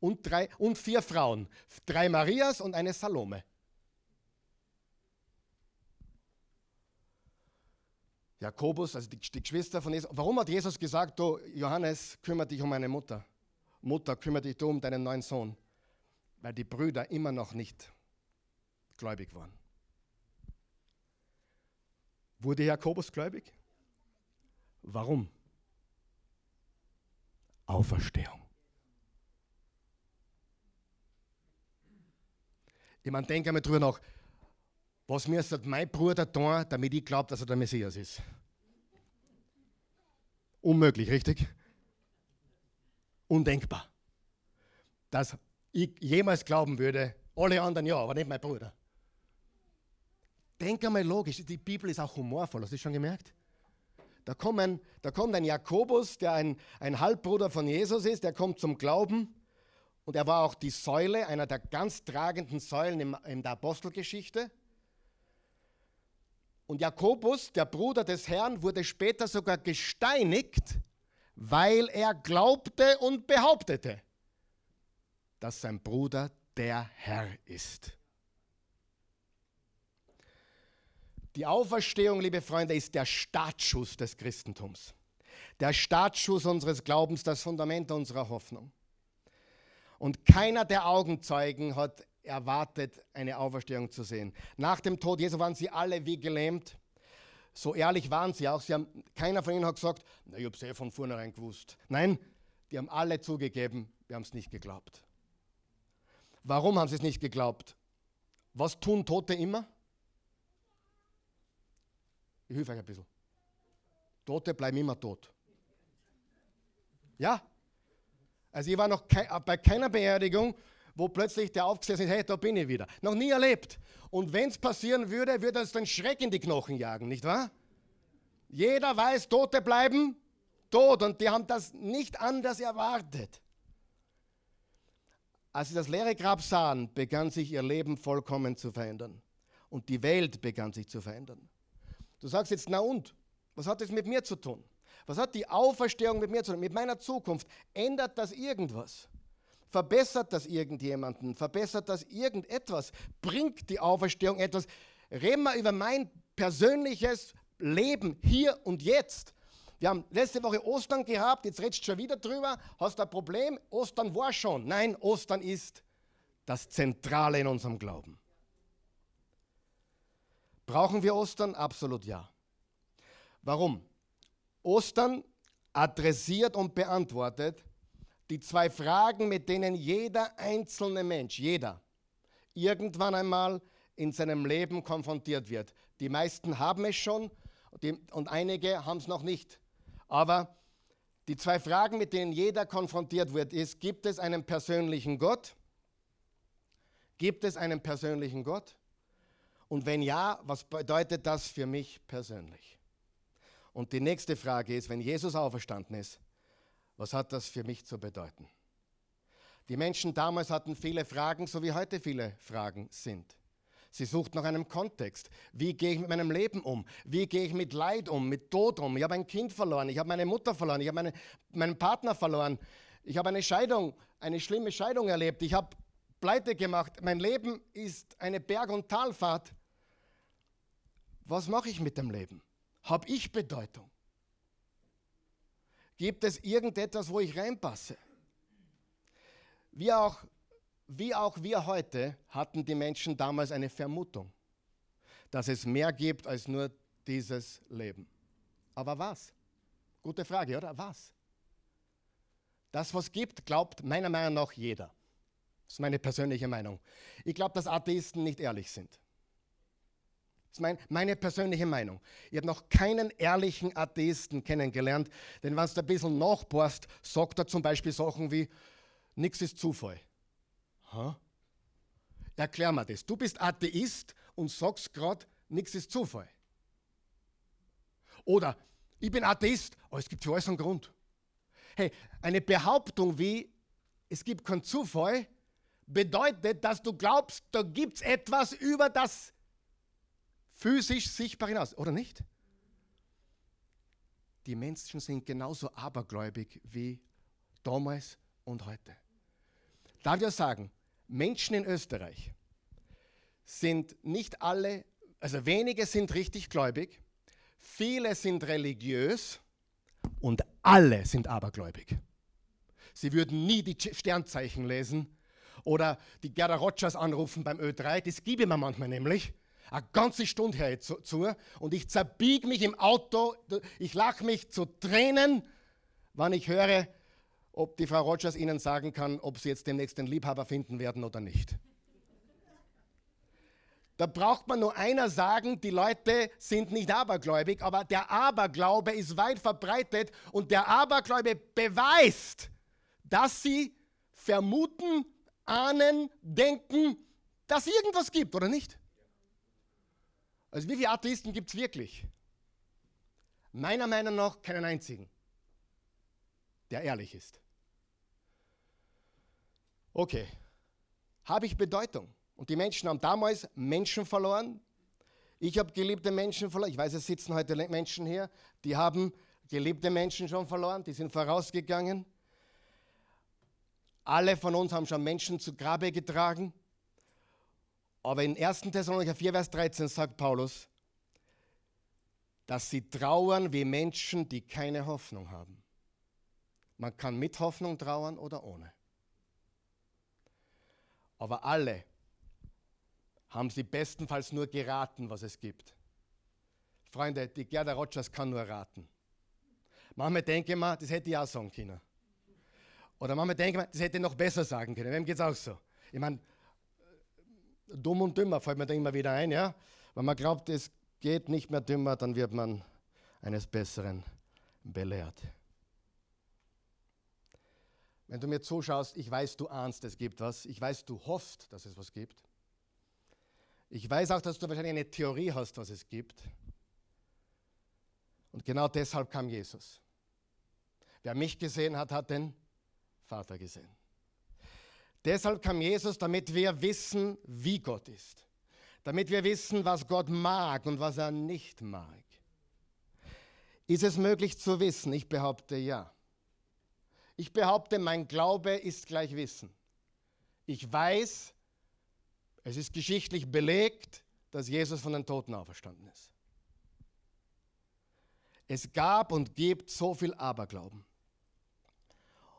Und, drei, und vier Frauen. Drei Marias und eine Salome. Jakobus, also die, die Geschwister von Jesus. Warum hat Jesus gesagt, du Johannes, kümmere dich um meine Mutter? Mutter, kümmere dich du um deinen neuen Sohn, weil die Brüder immer noch nicht gläubig waren. Wurde Jakobus gläubig? Warum? Auferstehung. Ich meine, denke einmal drüber nach, was mir sagt mein Bruder tun, damit ich glaube, dass er der Messias ist. Unmöglich, richtig? Undenkbar, dass ich jemals glauben würde, alle anderen ja, aber nicht mein Bruder. Denk einmal logisch, die Bibel ist auch humorvoll, hast du schon gemerkt? Da, kommen, da kommt ein Jakobus, der ein, ein Halbbruder von Jesus ist, der kommt zum Glauben und er war auch die Säule, einer der ganz tragenden Säulen im, in der Apostelgeschichte. Und Jakobus, der Bruder des Herrn, wurde später sogar gesteinigt, weil er glaubte und behauptete, dass sein Bruder der Herr ist. Die Auferstehung, liebe Freunde, ist der Startschuss des Christentums. Der Startschuss unseres Glaubens, das Fundament unserer Hoffnung. Und keiner der Augenzeugen hat erwartet, eine Auferstehung zu sehen. Nach dem Tod Jesu waren sie alle wie gelähmt. So ehrlich waren sie auch. Sie haben, keiner von ihnen hat gesagt, na, ich habe es eh von vornherein gewusst. Nein, die haben alle zugegeben, wir haben es nicht geglaubt. Warum haben sie es nicht geglaubt? Was tun Tote immer? Ich helfe euch ein bisschen. Tote bleiben immer tot. Ja? Also ich war noch bei keiner Beerdigung, wo plötzlich der aufgesessen ist, hey, da bin ich wieder. Noch nie erlebt. Und wenn es passieren würde, würde es den Schreck in die Knochen jagen, nicht wahr? Jeder weiß, Tote bleiben tot und die haben das nicht anders erwartet. Als sie das leere Grab sahen, begann sich ihr Leben vollkommen zu verändern. Und die Welt begann sich zu verändern. Du sagst jetzt, na und? Was hat das mit mir zu tun? Was hat die Auferstehung mit mir zu tun? Mit meiner Zukunft? Ändert das irgendwas? Verbessert das irgendjemanden? Verbessert das irgendetwas? Bringt die Auferstehung etwas? Reden wir über mein persönliches Leben hier und jetzt. Wir haben letzte Woche Ostern gehabt, jetzt redest du schon wieder drüber. Hast du ein Problem? Ostern war schon. Nein, Ostern ist das Zentrale in unserem Glauben. Brauchen wir Ostern? Absolut ja. Warum? Ostern adressiert und beantwortet die zwei Fragen, mit denen jeder einzelne Mensch, jeder, irgendwann einmal in seinem Leben konfrontiert wird. Die meisten haben es schon und einige haben es noch nicht. Aber die zwei Fragen, mit denen jeder konfrontiert wird, ist, gibt es einen persönlichen Gott? Gibt es einen persönlichen Gott? Und wenn ja, was bedeutet das für mich persönlich? Und die nächste Frage ist, wenn Jesus auferstanden ist, was hat das für mich zu bedeuten? Die Menschen damals hatten viele Fragen, so wie heute viele Fragen sind. Sie sucht nach einem Kontext. Wie gehe ich mit meinem Leben um? Wie gehe ich mit Leid um, mit Tod um? Ich habe ein Kind verloren, ich habe meine Mutter verloren, ich habe meine, meinen Partner verloren, ich habe eine Scheidung, eine schlimme Scheidung erlebt, ich habe Pleite gemacht. Mein Leben ist eine Berg- und Talfahrt. Was mache ich mit dem Leben? Habe ich Bedeutung? Gibt es irgendetwas, wo ich reinpasse? Wie auch, wie auch wir heute hatten die Menschen damals eine Vermutung, dass es mehr gibt als nur dieses Leben. Aber was? Gute Frage, oder? Was? Das, was gibt, glaubt meiner Meinung nach jeder. Das ist meine persönliche Meinung. Ich glaube, dass Atheisten nicht ehrlich sind. Ist mein, meine persönliche Meinung. Ich habe noch keinen ehrlichen Atheisten kennengelernt, denn wenn du ein bisschen nachbohrst, sagt er zum Beispiel Sachen wie, nichts ist Zufall. Ha? Erklär mir das. Du bist Atheist und sagst gerade, nichts ist Zufall. Oder, ich bin Atheist, aber es gibt für alles einen Grund. Hey, eine Behauptung wie, es gibt keinen Zufall, bedeutet, dass du glaubst, da gibt es etwas über das physisch sichtbar hinaus, oder nicht? Die Menschen sind genauso abergläubig wie damals und heute. Darf ich auch sagen, Menschen in Österreich sind nicht alle, also wenige sind richtig gläubig, viele sind religiös und alle sind abergläubig. Sie würden nie die Sternzeichen lesen oder die Gerda Rogers anrufen beim Ö3, das gebe ich mir manchmal nämlich eine ganze Stunde her zu, zu und ich zerbiege mich im Auto, ich lache mich zu Tränen, wann ich höre, ob die Frau Rogers Ihnen sagen kann, ob Sie jetzt demnächst den Liebhaber finden werden oder nicht. Da braucht man nur einer sagen, die Leute sind nicht abergläubig, aber der Aberglaube ist weit verbreitet und der Aberglaube beweist, dass sie vermuten, ahnen, denken, dass irgendwas gibt, oder nicht? Also wie viele Atheisten gibt es wirklich? Meiner Meinung nach keinen einzigen, der ehrlich ist. Okay, habe ich Bedeutung? Und die Menschen haben damals Menschen verloren. Ich habe geliebte Menschen verloren. Ich weiß, es sitzen heute Menschen hier, die haben geliebte Menschen schon verloren, die sind vorausgegangen. Alle von uns haben schon Menschen zu Grabe getragen. Aber in 1. Thessalonicher 4, Vers 13 sagt Paulus, dass sie trauern wie Menschen, die keine Hoffnung haben. Man kann mit Hoffnung trauern oder ohne. Aber alle haben sie bestenfalls nur geraten, was es gibt. Freunde, die Gerda Rogers kann nur raten. Manchmal denke ich mir, das hätte ich auch sagen können. Oder manchmal denke ich mir, das hätte ich noch besser sagen können. Wem geht es auch so? Ich meine, dumm und dümmer fällt mir da immer wieder ein, ja? Weil man glaubt, es geht nicht mehr dümmer, dann wird man eines Besseren belehrt. Wenn du mir zuschaust, ich weiß, du ahnst, es gibt was. Ich weiß, du hoffst, dass es was gibt. Ich weiß auch, dass du wahrscheinlich eine Theorie hast, was es gibt. Und genau deshalb kam Jesus. Wer mich gesehen hat, hat den Vater gesehen. Deshalb kam Jesus, damit wir wissen, wie Gott ist. Damit wir wissen, was Gott mag und was er nicht mag. Ist es möglich zu wissen? Ich behaupte ja. Ich behaupte, mein Glaube ist gleich Wissen. Ich weiß, es ist geschichtlich belegt, dass Jesus von den Toten auferstanden ist. Es gab und gibt so viel Aberglauben.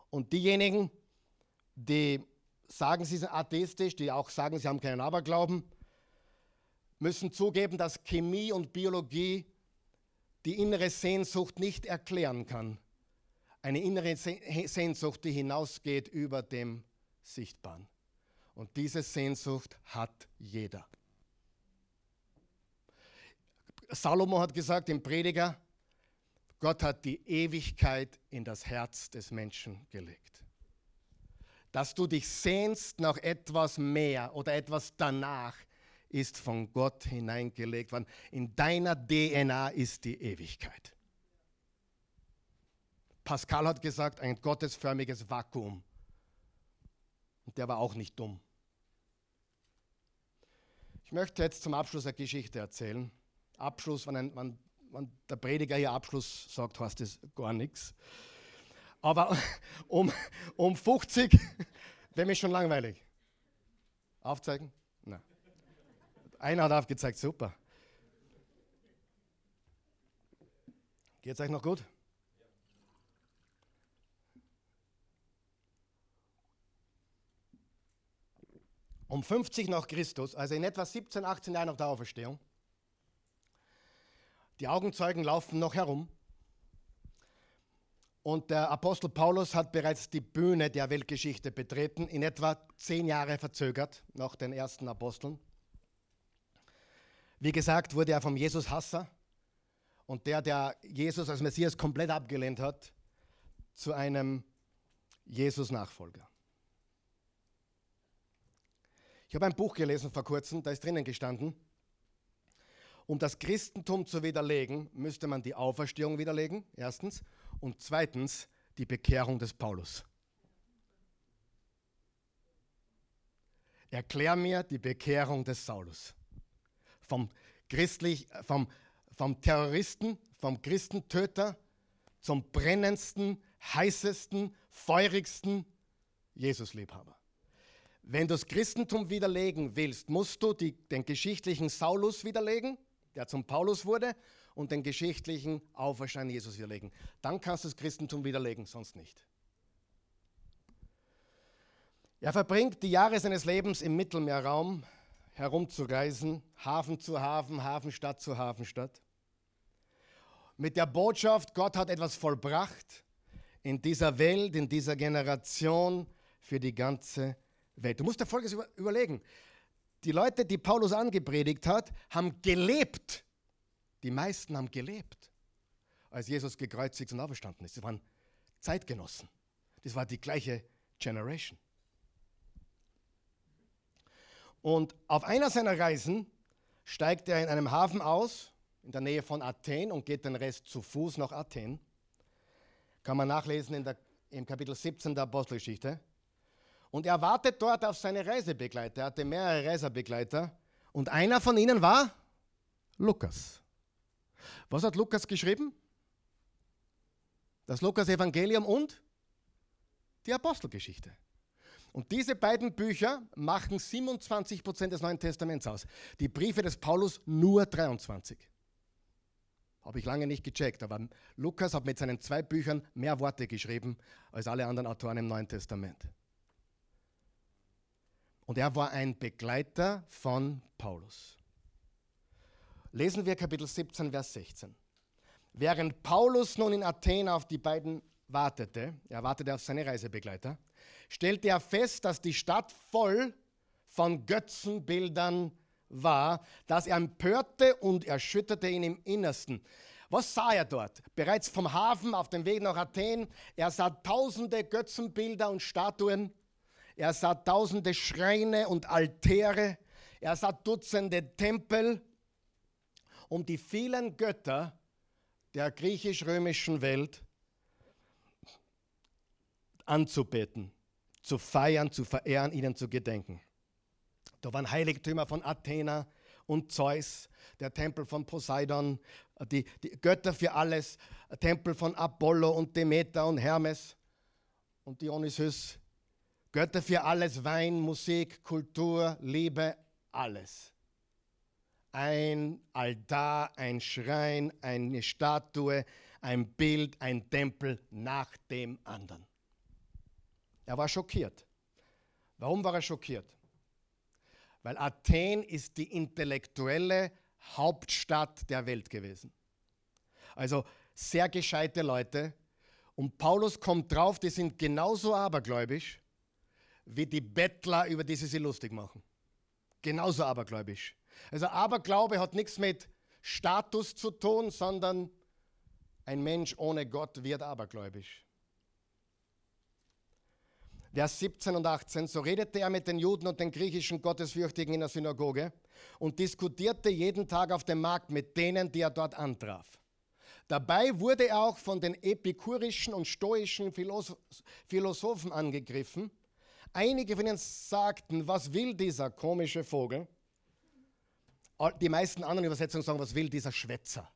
Und diejenigen, die sagen, sie sind atheistisch, die auch sagen, sie haben keinen Aberglauben, müssen zugeben, dass Chemie und Biologie die innere Sehnsucht nicht erklären kann. Eine innere Sehnsucht, die hinausgeht über dem Sichtbaren. Und diese Sehnsucht hat jeder. Salomo hat gesagt im Prediger, Gott hat die Ewigkeit in das Herz des Menschen gelegt. Dass du dich sehnst nach etwas mehr oder etwas danach, ist von Gott hineingelegt worden. In deiner DNA ist die Ewigkeit. Pascal hat gesagt, ein gottesförmiges Vakuum. Und der war auch nicht dumm. Ich möchte jetzt zum Abschluss eine Geschichte erzählen. Abschluss, wenn, ein, wenn, wenn der Prediger hier Abschluss sagt, heißt das gar nichts. Aber um, um 50 wäre mir schon langweilig. Aufzeigen? Nein. Einer hat aufgezeigt, super. Geht es euch noch gut? um 50 nach Christus, also in etwa 17, 18 Jahren nach der Auferstehung. Die Augenzeugen laufen noch herum. Und der Apostel Paulus hat bereits die Bühne der Weltgeschichte betreten, in etwa zehn Jahre verzögert nach den ersten Aposteln. Wie gesagt, wurde er vom Jesus-Hasser und der, der Jesus als Messias komplett abgelehnt hat, zu einem Jesus-Nachfolger. Ich habe ein Buch gelesen vor kurzem, da ist drinnen gestanden, um das Christentum zu widerlegen, müsste man die Auferstehung widerlegen, erstens, und zweitens die Bekehrung des Paulus. Erklär mir die Bekehrung des Saulus. Vom, christlich, vom, vom Terroristen, vom Christentöter zum brennendsten, heißesten, feurigsten Jesusliebhaber. Wenn du das Christentum widerlegen willst, musst du die, den geschichtlichen Saulus widerlegen, der zum Paulus wurde, und den geschichtlichen Auferstand Jesus widerlegen. Dann kannst du das Christentum widerlegen, sonst nicht. Er verbringt die Jahre seines Lebens im Mittelmeerraum herumzureisen, Hafen zu Hafen, Hafenstadt zu Hafenstadt. Mit der Botschaft, Gott hat etwas vollbracht in dieser Welt, in dieser Generation für die ganze Welt. Du musst dir Folgendes über, überlegen. Die Leute, die Paulus angepredigt hat, haben gelebt. Die meisten haben gelebt, als Jesus gekreuzigt und auferstanden ist. Sie waren Zeitgenossen. Das war die gleiche Generation. Und auf einer seiner Reisen steigt er in einem Hafen aus, in der Nähe von Athen, und geht den Rest zu Fuß nach Athen. Kann man nachlesen in der, im Kapitel 17 der Apostelgeschichte. Und er wartet dort auf seine Reisebegleiter. Er hatte mehrere Reisebegleiter. Und einer von ihnen war Lukas. Was hat Lukas geschrieben? Das Lukas-Evangelium und die Apostelgeschichte. Und diese beiden Bücher machen 27 Prozent des Neuen Testaments aus. Die Briefe des Paulus nur 23. Habe ich lange nicht gecheckt, aber Lukas hat mit seinen zwei Büchern mehr Worte geschrieben als alle anderen Autoren im Neuen Testament. Und er war ein Begleiter von Paulus. Lesen wir Kapitel 17, Vers 16. Während Paulus nun in Athen auf die beiden wartete, er wartete auf seine Reisebegleiter, stellte er fest, dass die Stadt voll von Götzenbildern war, das empörte und erschütterte ihn im Innersten. Was sah er dort? Bereits vom Hafen auf dem Weg nach Athen. Er sah tausende Götzenbilder und Statuen. Er sah tausende Schreine und Altäre. Er sah Dutzende Tempel. Um die vielen Götter der griechisch-römischen Welt anzubeten, zu feiern, zu verehren, ihnen zu gedenken. Da waren Heiligtümer von Athena und Zeus, der Tempel von Poseidon, die, die Götter für alles, Tempel von Apollo und Demeter und Hermes und Dionysus, Götter für alles, Wein, Musik, Kultur, Liebe, alles. Ein Altar, ein Schrein, eine Statue, ein Bild, ein Tempel nach dem anderen. Er war schockiert. Warum war er schockiert? Weil Athen ist die intellektuelle Hauptstadt der Welt gewesen. Also sehr gescheite Leute. Und Paulus kommt drauf, die sind genauso abergläubisch wie die Bettler, über die sie sich lustig machen. Genauso abergläubisch. Also Aberglaube hat nichts mit Status zu tun, sondern ein Mensch ohne Gott wird abergläubisch. Vers 17 und 18, so redete er mit den Juden und den griechischen Gottesfürchtigen in der Synagoge und diskutierte jeden Tag auf dem Markt mit denen, die er dort antraf. Dabei wurde er auch von den epikurischen und stoischen Philosophen angegriffen. Einige von ihnen sagten, was will dieser komische Vogel? Die meisten anderen Übersetzungen sagen, was will dieser Schwätzer?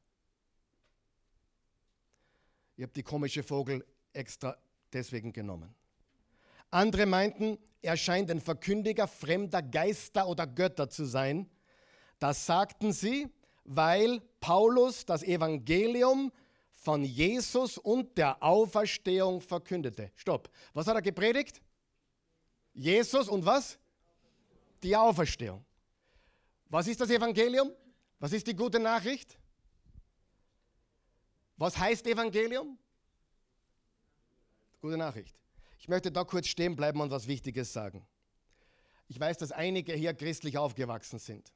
Ich habe die komische Vogel extra deswegen genommen. Andere meinten, er scheint ein Verkündiger fremder Geister oder Götter zu sein. Das sagten sie, weil Paulus das Evangelium von Jesus und der Auferstehung verkündete. Stopp. Was hat er gepredigt? Jesus und was? Die Auferstehung. Was ist das Evangelium? Was ist die gute Nachricht? Was heißt Evangelium? Gute Nachricht. Ich möchte da kurz stehen bleiben und was Wichtiges sagen. Ich weiß, dass einige hier christlich aufgewachsen sind.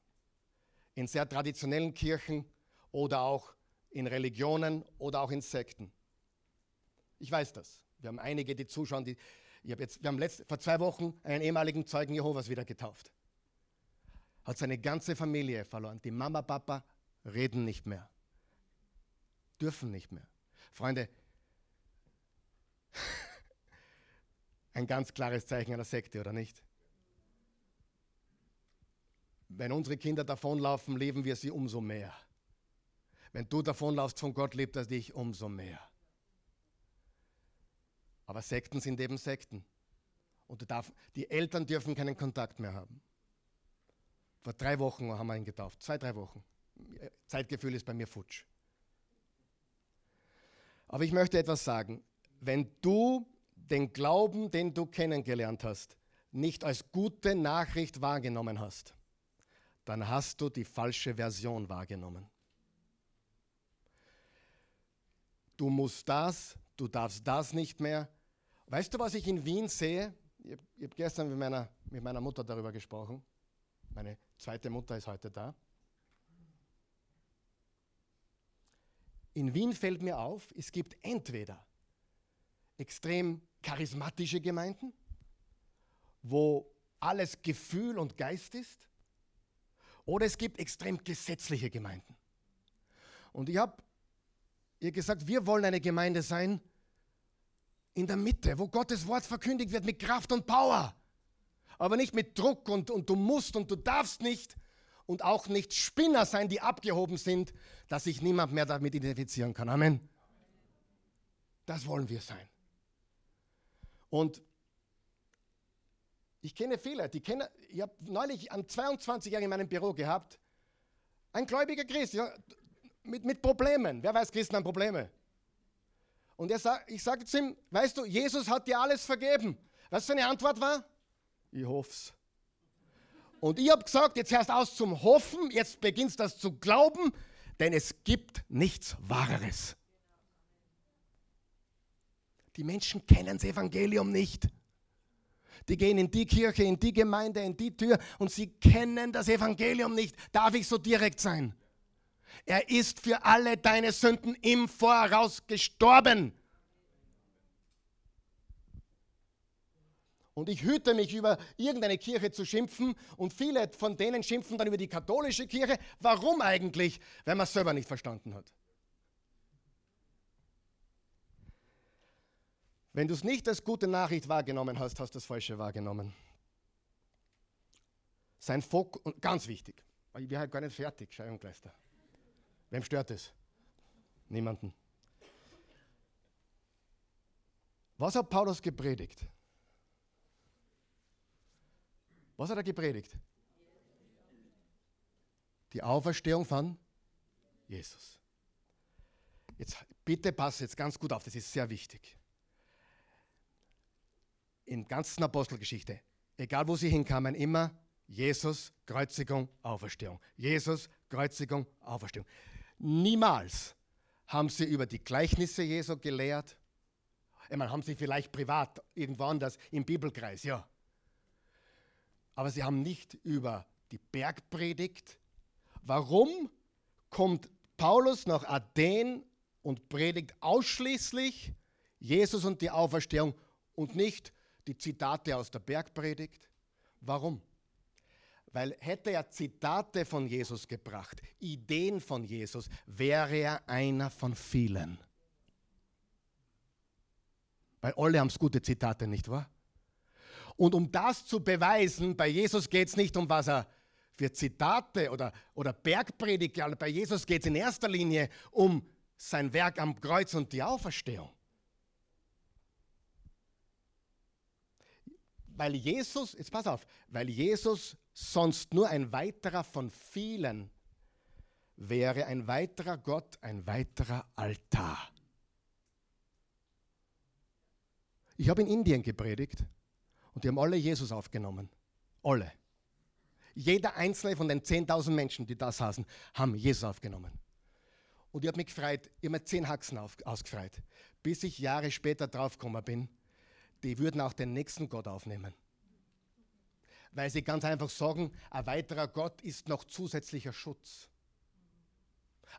In sehr traditionellen Kirchen oder auch in Religionen oder auch in Sekten. Ich weiß das. Wir haben einige, die zuschauen, die, ich jetzt, wir haben letzt, vor zwei Wochen einen ehemaligen Zeugen Jehovas wieder getauft. Hat seine ganze Familie verloren. Die Mama, Papa reden nicht mehr. Dürfen nicht mehr. Freunde, ein ganz klares Zeichen einer Sekte, oder nicht? Wenn unsere Kinder davonlaufen, leben wir sie umso mehr. Wenn du davonlaufst von Gott, lebt er dich umso mehr. Aber Sekten sind eben Sekten. Und darf, die Eltern dürfen keinen Kontakt mehr haben. Vor drei Wochen haben wir ihn getauft. Zwei, drei Wochen. Zeitgefühl ist bei mir futsch. Aber ich möchte etwas sagen. Wenn du den Glauben, den du kennengelernt hast, nicht als gute Nachricht wahrgenommen hast, dann hast du die falsche Version wahrgenommen. Du musst das, du darfst das nicht mehr. Weißt du, was ich in Wien sehe? Ich habe hab gestern mit meiner, mit meiner Mutter darüber gesprochen. Meine zweite Mutter ist heute da. In Wien fällt mir auf, es gibt entweder extrem charismatische Gemeinden, wo alles Gefühl und Geist ist, oder es gibt extrem gesetzliche Gemeinden. Und ich habe ihr gesagt, wir wollen eine Gemeinde sein in der Mitte, wo Gottes Wort verkündigt wird mit Kraft und Power. Aber nicht mit Druck und, und du musst und du darfst nicht und auch nicht Spinner sein, die abgehoben sind, dass sich niemand mehr damit identifizieren kann. Amen. Das wollen wir sein. Und ich kenne viele, die kennen, ich habe neulich an 22 Jahren in meinem Büro gehabt, ein gläubiger Christ, ja, mit, mit Problemen. Wer weiß, Christen haben Probleme. Und er ich sagte zu ihm, weißt du, Jesus hat dir alles vergeben. Was seine Antwort war? Ich hoff's. Und ich habe gesagt, jetzt hörst aus zum Hoffen, jetzt beginnst das zu glauben, denn es gibt nichts Wahreres. Die Menschen kennen das Evangelium nicht. Die gehen in die Kirche, in die Gemeinde, in die Tür und sie kennen das Evangelium nicht. Darf ich so direkt sein? Er ist für alle deine Sünden im Voraus gestorben. Und ich hüte mich, über irgendeine Kirche zu schimpfen und viele von denen schimpfen dann über die katholische Kirche. Warum eigentlich? Weil man es selber nicht verstanden hat. Wenn du es nicht als gute Nachricht wahrgenommen hast, hast du das Falsche wahrgenommen. Sein Fokus, ganz wichtig, ich bin halt gar nicht fertig, Scheidungleister. Wem stört es? Niemanden. Was hat Paulus gepredigt? Was hat er gepredigt? Die Auferstehung von Jesus. Jetzt bitte pass jetzt ganz gut auf, das ist sehr wichtig. In ganzen Apostelgeschichte, egal wo sie hinkamen, immer Jesus, Kreuzigung, Auferstehung. Jesus, Kreuzigung, Auferstehung. Niemals haben sie über die Gleichnisse Jesu gelehrt. Ich meine, haben sie vielleicht privat irgendwo anders im Bibelkreis, ja. Aber sie haben nicht über die Bergpredigt. Warum kommt Paulus nach Athen und predigt ausschließlich Jesus und die Auferstehung und nicht die Zitate aus der Bergpredigt? Warum? Weil hätte er Zitate von Jesus gebracht, Ideen von Jesus, wäre er einer von vielen. Weil alle haben gute Zitate, nicht wahr? Und um das zu beweisen, bei Jesus geht es nicht um was er für Zitate oder, oder Bergpredigt, bei Jesus geht es in erster Linie um sein Werk am Kreuz und die Auferstehung. Weil Jesus, jetzt pass auf, weil Jesus sonst nur ein weiterer von vielen wäre, ein weiterer Gott, ein weiterer Altar. Ich habe in Indien gepredigt und die haben alle Jesus aufgenommen. Alle. Jeder einzelne von den 10.000 Menschen, die da saßen, haben Jesus aufgenommen. Und ich habe mich gefreut, ich habe mir zehn Haxen auf, ausgefreut, bis ich Jahre später draufgekommen bin, die würden auch den nächsten Gott aufnehmen weil sie ganz einfach sagen, ein weiterer Gott ist noch zusätzlicher Schutz.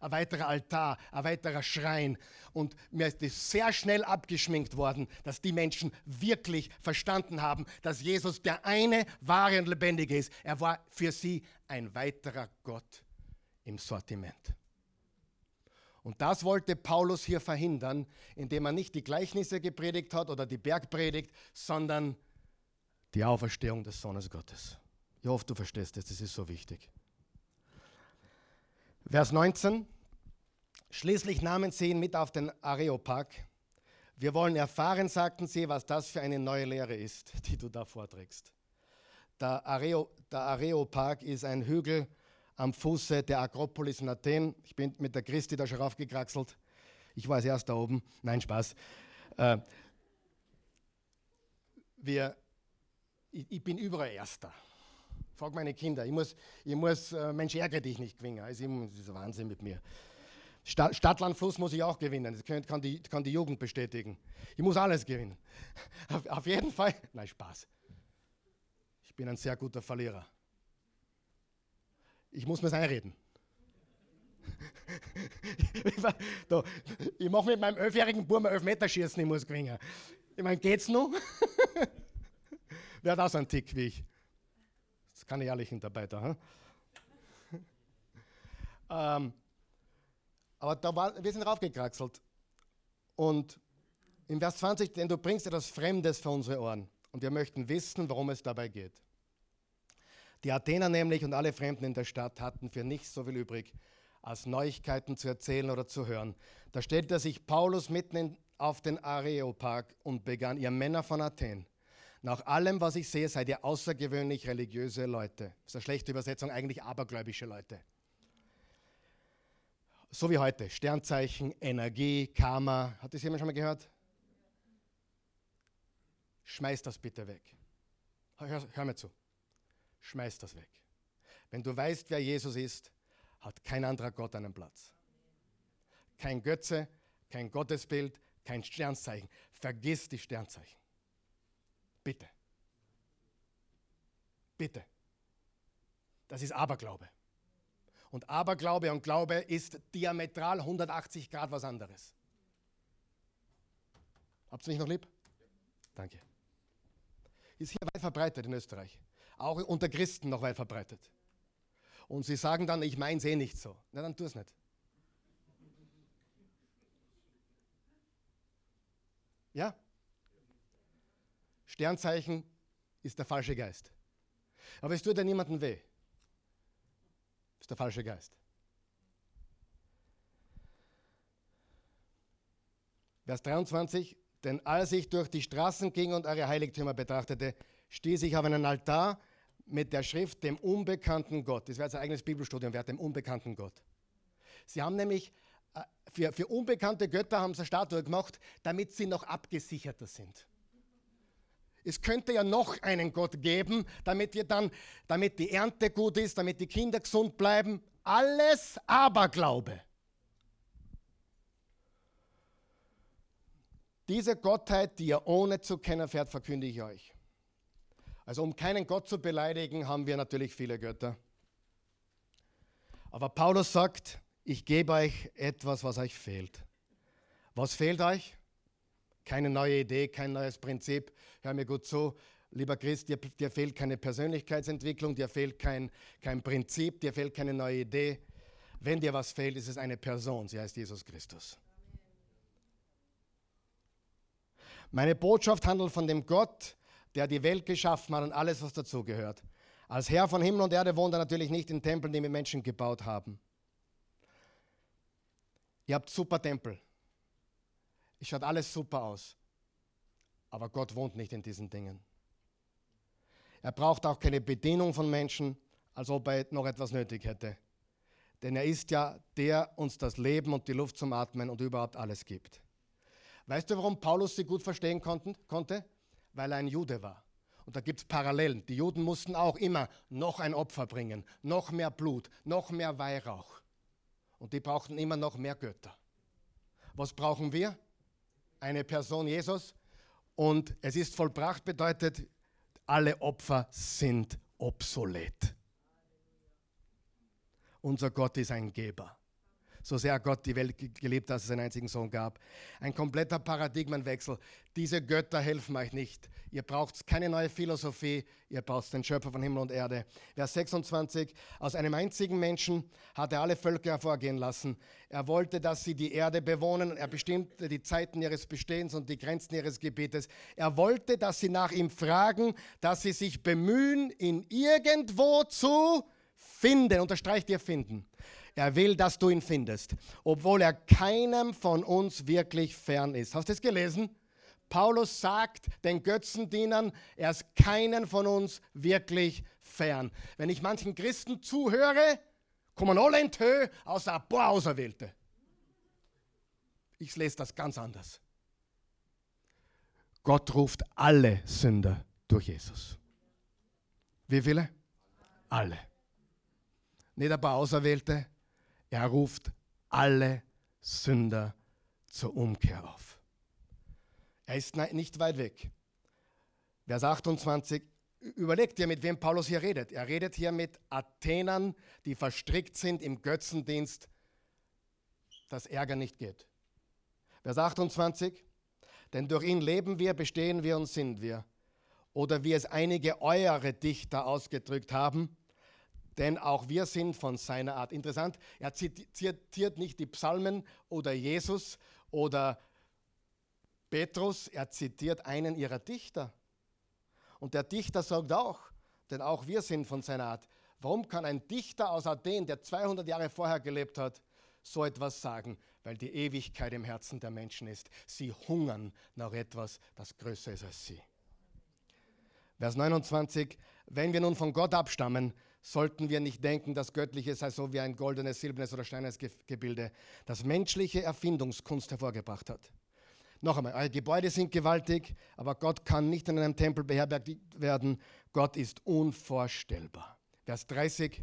Ein weiterer Altar, ein weiterer Schrein. Und mir ist es sehr schnell abgeschminkt worden, dass die Menschen wirklich verstanden haben, dass Jesus der eine wahre und lebendige ist. Er war für sie ein weiterer Gott im Sortiment. Und das wollte Paulus hier verhindern, indem er nicht die Gleichnisse gepredigt hat oder die Bergpredigt, sondern die Auferstehung des Sohnes Gottes. Ich hoffe, du verstehst das, das ist so wichtig. Vers 19. Schließlich nahmen sie ihn mit auf den Areopag. Wir wollen erfahren, sagten sie, was das für eine neue Lehre ist, die du da vorträgst. Der, Areo, der Areopag ist ein Hügel am Fuße der Akropolis in Athen. Ich bin mit der Christi da schon raufgekraxelt. Ich war als erst da oben. Nein, Spaß. Äh, wir ich, ich bin überall Erster. Frag meine Kinder. Ich muss, ich muss äh, Mensch, ärgere dich nicht gewinnen. Also das ist Wahnsinn mit mir. Stadt, Fluss muss ich auch gewinnen. Das kann, die, kann die Jugend bestätigen. Ich muss alles gewinnen. Auf, auf jeden Fall. Nein, Spaß. Ich bin ein sehr guter Verlierer. Ich muss mir einreden. ich mache mit meinem elfjährigen Buben elf Meter schießen, ich muss gewinnen. Ich meine, geht's noch? Wer so einen Tick wie ich? Keine ehrlichen Mitarbeiter. Hm? ähm, aber da war, wir sind raufgekraxelt. Und in Vers 20, denn du bringst etwas Fremdes für unsere Ohren. Und wir möchten wissen, worum es dabei geht. Die Athener nämlich und alle Fremden in der Stadt hatten für nichts so viel übrig, als Neuigkeiten zu erzählen oder zu hören. Da stellte sich Paulus mitten in, auf den Areopag und begann, ihr Männer von Athen, nach allem, was ich sehe, seid ihr außergewöhnlich religiöse Leute. Das ist eine schlechte Übersetzung, eigentlich abergläubische Leute. So wie heute. Sternzeichen, Energie, Karma. Hat das jemand schon mal gehört? Schmeiß das bitte weg. Hör, hör mir zu. Schmeiß das weg. Wenn du weißt, wer Jesus ist, hat kein anderer Gott einen Platz. Kein Götze, kein Gottesbild, kein Sternzeichen. Vergiss die Sternzeichen. Bitte. Bitte. Das ist Aberglaube. Und Aberglaube und Glaube ist diametral 180 Grad was anderes. Habt ihr mich noch lieb? Danke. Ist hier weit verbreitet in Österreich. Auch unter Christen noch weit verbreitet. Und sie sagen dann, ich meine es eh nicht so. Na, dann tu es nicht. Ja? Sternzeichen ist der falsche Geist. Aber es tut ja niemandem weh. Das ist der falsche Geist. Vers 23, denn als ich durch die Straßen ging und eure Heiligtümer betrachtete, stieß ich auf einen Altar mit der Schrift dem unbekannten Gott. Das wäre jetzt ein eigenes Bibelstudium wert, dem unbekannten Gott. Sie haben nämlich äh, für, für unbekannte Götter haben sie eine Statue gemacht, damit sie noch abgesicherter sind. Es könnte ja noch einen Gott geben, damit wir dann, damit die Ernte gut ist, damit die Kinder gesund bleiben. Alles Aberglaube. Diese Gottheit, die ihr ohne zu kennen fährt, verkündige ich euch. Also um keinen Gott zu beleidigen, haben wir natürlich viele Götter. Aber Paulus sagt, ich gebe euch etwas, was euch fehlt. Was fehlt euch? Keine neue Idee, kein neues Prinzip. Hör mir gut zu. Lieber Christ, dir, dir fehlt keine Persönlichkeitsentwicklung, dir fehlt kein, kein Prinzip, dir fehlt keine neue Idee. Wenn dir was fehlt, ist es eine Person, sie heißt Jesus Christus. Meine Botschaft handelt von dem Gott, der die Welt geschaffen hat und alles, was dazugehört. Als Herr von Himmel und Erde wohnt er natürlich nicht in Tempeln, die wir Menschen gebaut haben. Ihr habt super Tempel. Es schaut alles super aus. Aber Gott wohnt nicht in diesen Dingen. Er braucht auch keine Bedienung von Menschen, als ob er noch etwas nötig hätte. Denn er ist ja der uns das Leben und die Luft zum Atmen und überhaupt alles gibt. Weißt du, warum Paulus sie gut verstehen konnte? Weil er ein Jude war. Und da gibt es Parallelen. Die Juden mussten auch immer noch ein Opfer bringen, noch mehr Blut, noch mehr Weihrauch. Und die brauchten immer noch mehr Götter. Was brauchen wir? Eine Person Jesus. Und es ist vollbracht bedeutet, alle Opfer sind obsolet. Unser Gott ist ein Geber so sehr Gott die Welt geliebt, dass es einen einzigen Sohn gab. Ein kompletter Paradigmenwechsel. Diese Götter helfen euch nicht. Ihr braucht keine neue Philosophie, ihr braucht den Schöpfer von Himmel und Erde. Vers 26, aus einem einzigen Menschen hat er alle Völker hervorgehen lassen. Er wollte, dass sie die Erde bewohnen. Er bestimmte die Zeiten ihres Bestehens und die Grenzen ihres Gebietes. Er wollte, dass sie nach ihm fragen, dass sie sich bemühen, ihn irgendwo zu finden. Unterstreicht ihr finden. Er will, dass du ihn findest, obwohl er keinem von uns wirklich fern ist. Hast du es gelesen? Paulus sagt den Götzendienern, er ist keinen von uns wirklich fern. Wenn ich manchen Christen zuhöre, kommen alle in Tö, außer ein paar Auserwählte. Ich lese das ganz anders. Gott ruft alle Sünder durch Jesus. Wie viele? Alle. Nicht ein paar Auserwählte, er ruft alle Sünder zur Umkehr auf. Er ist nicht weit weg. Vers 28, überlegt ihr, mit wem Paulus hier redet. Er redet hier mit Athenern, die verstrickt sind im Götzendienst, dass Ärger nicht geht. Vers 28, denn durch ihn leben wir, bestehen wir und sind wir. Oder wie es einige eure Dichter ausgedrückt haben, denn auch wir sind von seiner Art. Interessant, er zitiert nicht die Psalmen oder Jesus oder Petrus, er zitiert einen ihrer Dichter. Und der Dichter sagt auch, denn auch wir sind von seiner Art. Warum kann ein Dichter aus Athen, der 200 Jahre vorher gelebt hat, so etwas sagen? Weil die Ewigkeit im Herzen der Menschen ist. Sie hungern nach etwas, das größer ist als sie. Vers 29, wenn wir nun von Gott abstammen, sollten wir nicht denken, das Göttliche sei so wie ein goldenes, silbernes oder steinernes Gebilde, das menschliche Erfindungskunst hervorgebracht hat. Noch einmal, Gebäude sind gewaltig, aber Gott kann nicht in einem Tempel beherbergt werden. Gott ist unvorstellbar. Vers 30.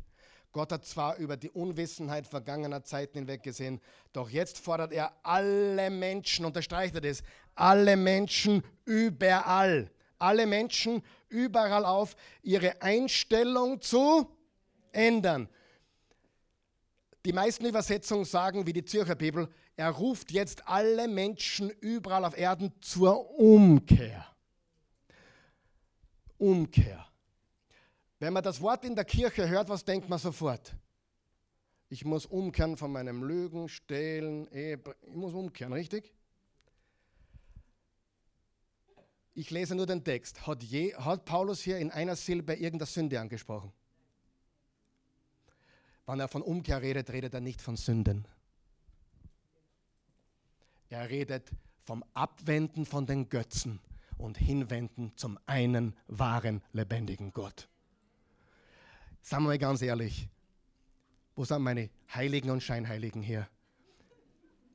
Gott hat zwar über die Unwissenheit vergangener Zeiten hinweg gesehen, doch jetzt fordert er alle Menschen, unterstreicht er das, alle Menschen überall alle Menschen überall auf, ihre Einstellung zu ändern. Die meisten Übersetzungen sagen, wie die Zürcher Bibel, er ruft jetzt alle Menschen überall auf Erden zur Umkehr. Umkehr. Wenn man das Wort in der Kirche hört, was denkt man sofort? Ich muss umkehren von meinem Lügen, Stehlen, Ehe, ich muss umkehren, richtig? Ich lese nur den Text. Hat, je, hat Paulus hier in einer Silbe irgendeine Sünde angesprochen? Wenn er von Umkehr redet, redet er nicht von Sünden. Er redet vom Abwenden von den Götzen und Hinwenden zum einen wahren, lebendigen Gott. Sagen wir mal ganz ehrlich, wo sind meine Heiligen und Scheinheiligen hier?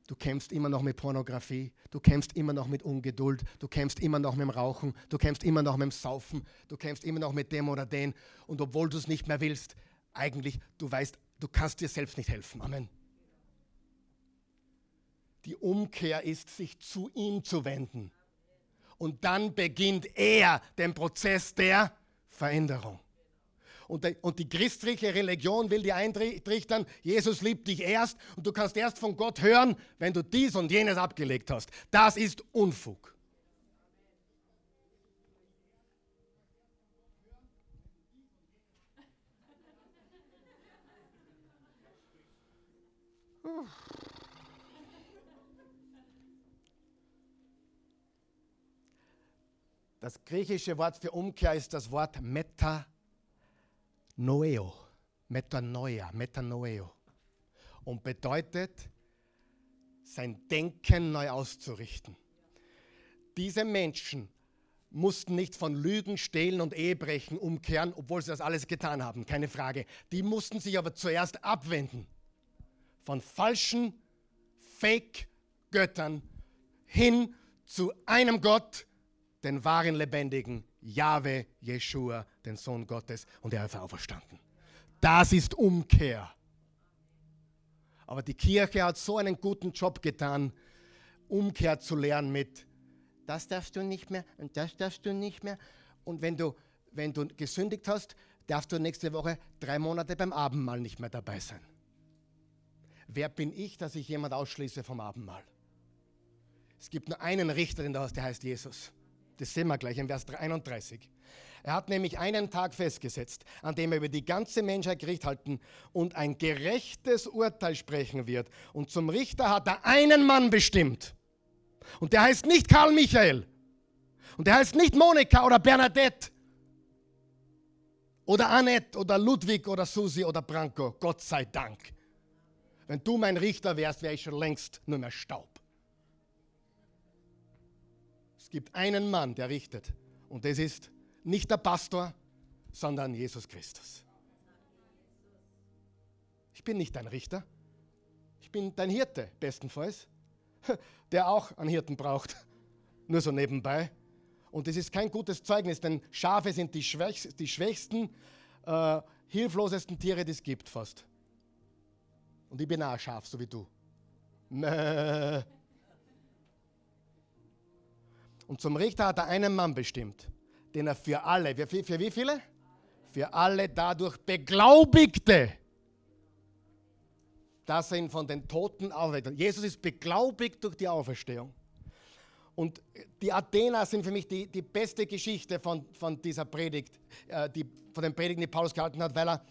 Du kämpfst immer noch mit Pornografie, du kämpfst immer noch mit Ungeduld, du kämpfst immer noch mit dem Rauchen, du kämpfst immer noch mit dem Saufen, du kämpfst immer noch mit dem oder den. Und obwohl du es nicht mehr willst, eigentlich, du weißt, du kannst dir selbst nicht helfen. Amen. Die Umkehr ist, sich zu ihm zu wenden. Und dann beginnt er den Prozess der Veränderung. Und die, und die christliche Religion will dir eintrichtern, Jesus liebt dich erst und du kannst erst von Gott hören, wenn du dies und jenes abgelegt hast. Das ist Unfug. Das griechische Wort für Umkehr ist das Wort Metanoeo. Metanoia, Metanoeo. Und bedeutet, sein Denken neu auszurichten. Diese Menschen mussten nicht von Lügen, Stehlen und Ehebrechen umkehren, obwohl sie das alles getan haben, keine Frage. Die mussten sich aber zuerst abwenden von falschen Fake-Göttern hin zu einem Gott, den wahren Lebendigen, Jahwe, Jeshua, den Sohn Gottes, und er ist auferstanden. Das ist Umkehr. Aber die Kirche hat so einen guten Job getan, Umkehr zu lernen mit, das darfst du nicht mehr und das darfst du nicht mehr. Und wenn du, wenn du gesündigt hast, darfst du nächste Woche drei Monate beim Abendmahl nicht mehr dabei sein. Wer bin ich, dass ich jemand ausschließe vom Abendmahl? Es gibt nur einen Richter in der Haus, der heißt Jesus. Das sehen wir gleich in Vers 31. Er hat nämlich einen Tag festgesetzt, an dem er über die ganze Menschheit Gericht halten und ein gerechtes Urteil sprechen wird. Und zum Richter hat er einen Mann bestimmt. Und der heißt nicht Karl Michael. Und der heißt nicht Monika oder Bernadette. Oder Annette oder Ludwig oder Susi oder Branko. Gott sei Dank. Wenn du mein Richter wärst, wäre ich schon längst nur mehr Staub. Es gibt einen Mann, der richtet. Und das ist nicht der Pastor, sondern Jesus Christus. Ich bin nicht dein Richter. Ich bin dein Hirte, bestenfalls, der auch einen Hirten braucht. Nur so nebenbei. Und das ist kein gutes Zeugnis, denn Schafe sind die, schwächsten, die äh, hilflosesten Tiere, die es gibt fast. Und ich bin auch scharf, so wie du. Und zum Richter hat er einen Mann bestimmt, den er für alle, für, wie viele? Für alle dadurch beglaubigte, dass er ihn von den Toten auferweckt Jesus ist beglaubigt durch die Auferstehung. Und die Athener sind für mich die, die beste Geschichte von, von dieser Predigt, äh, die, von den Predigen, die Paulus gehalten hat, weil er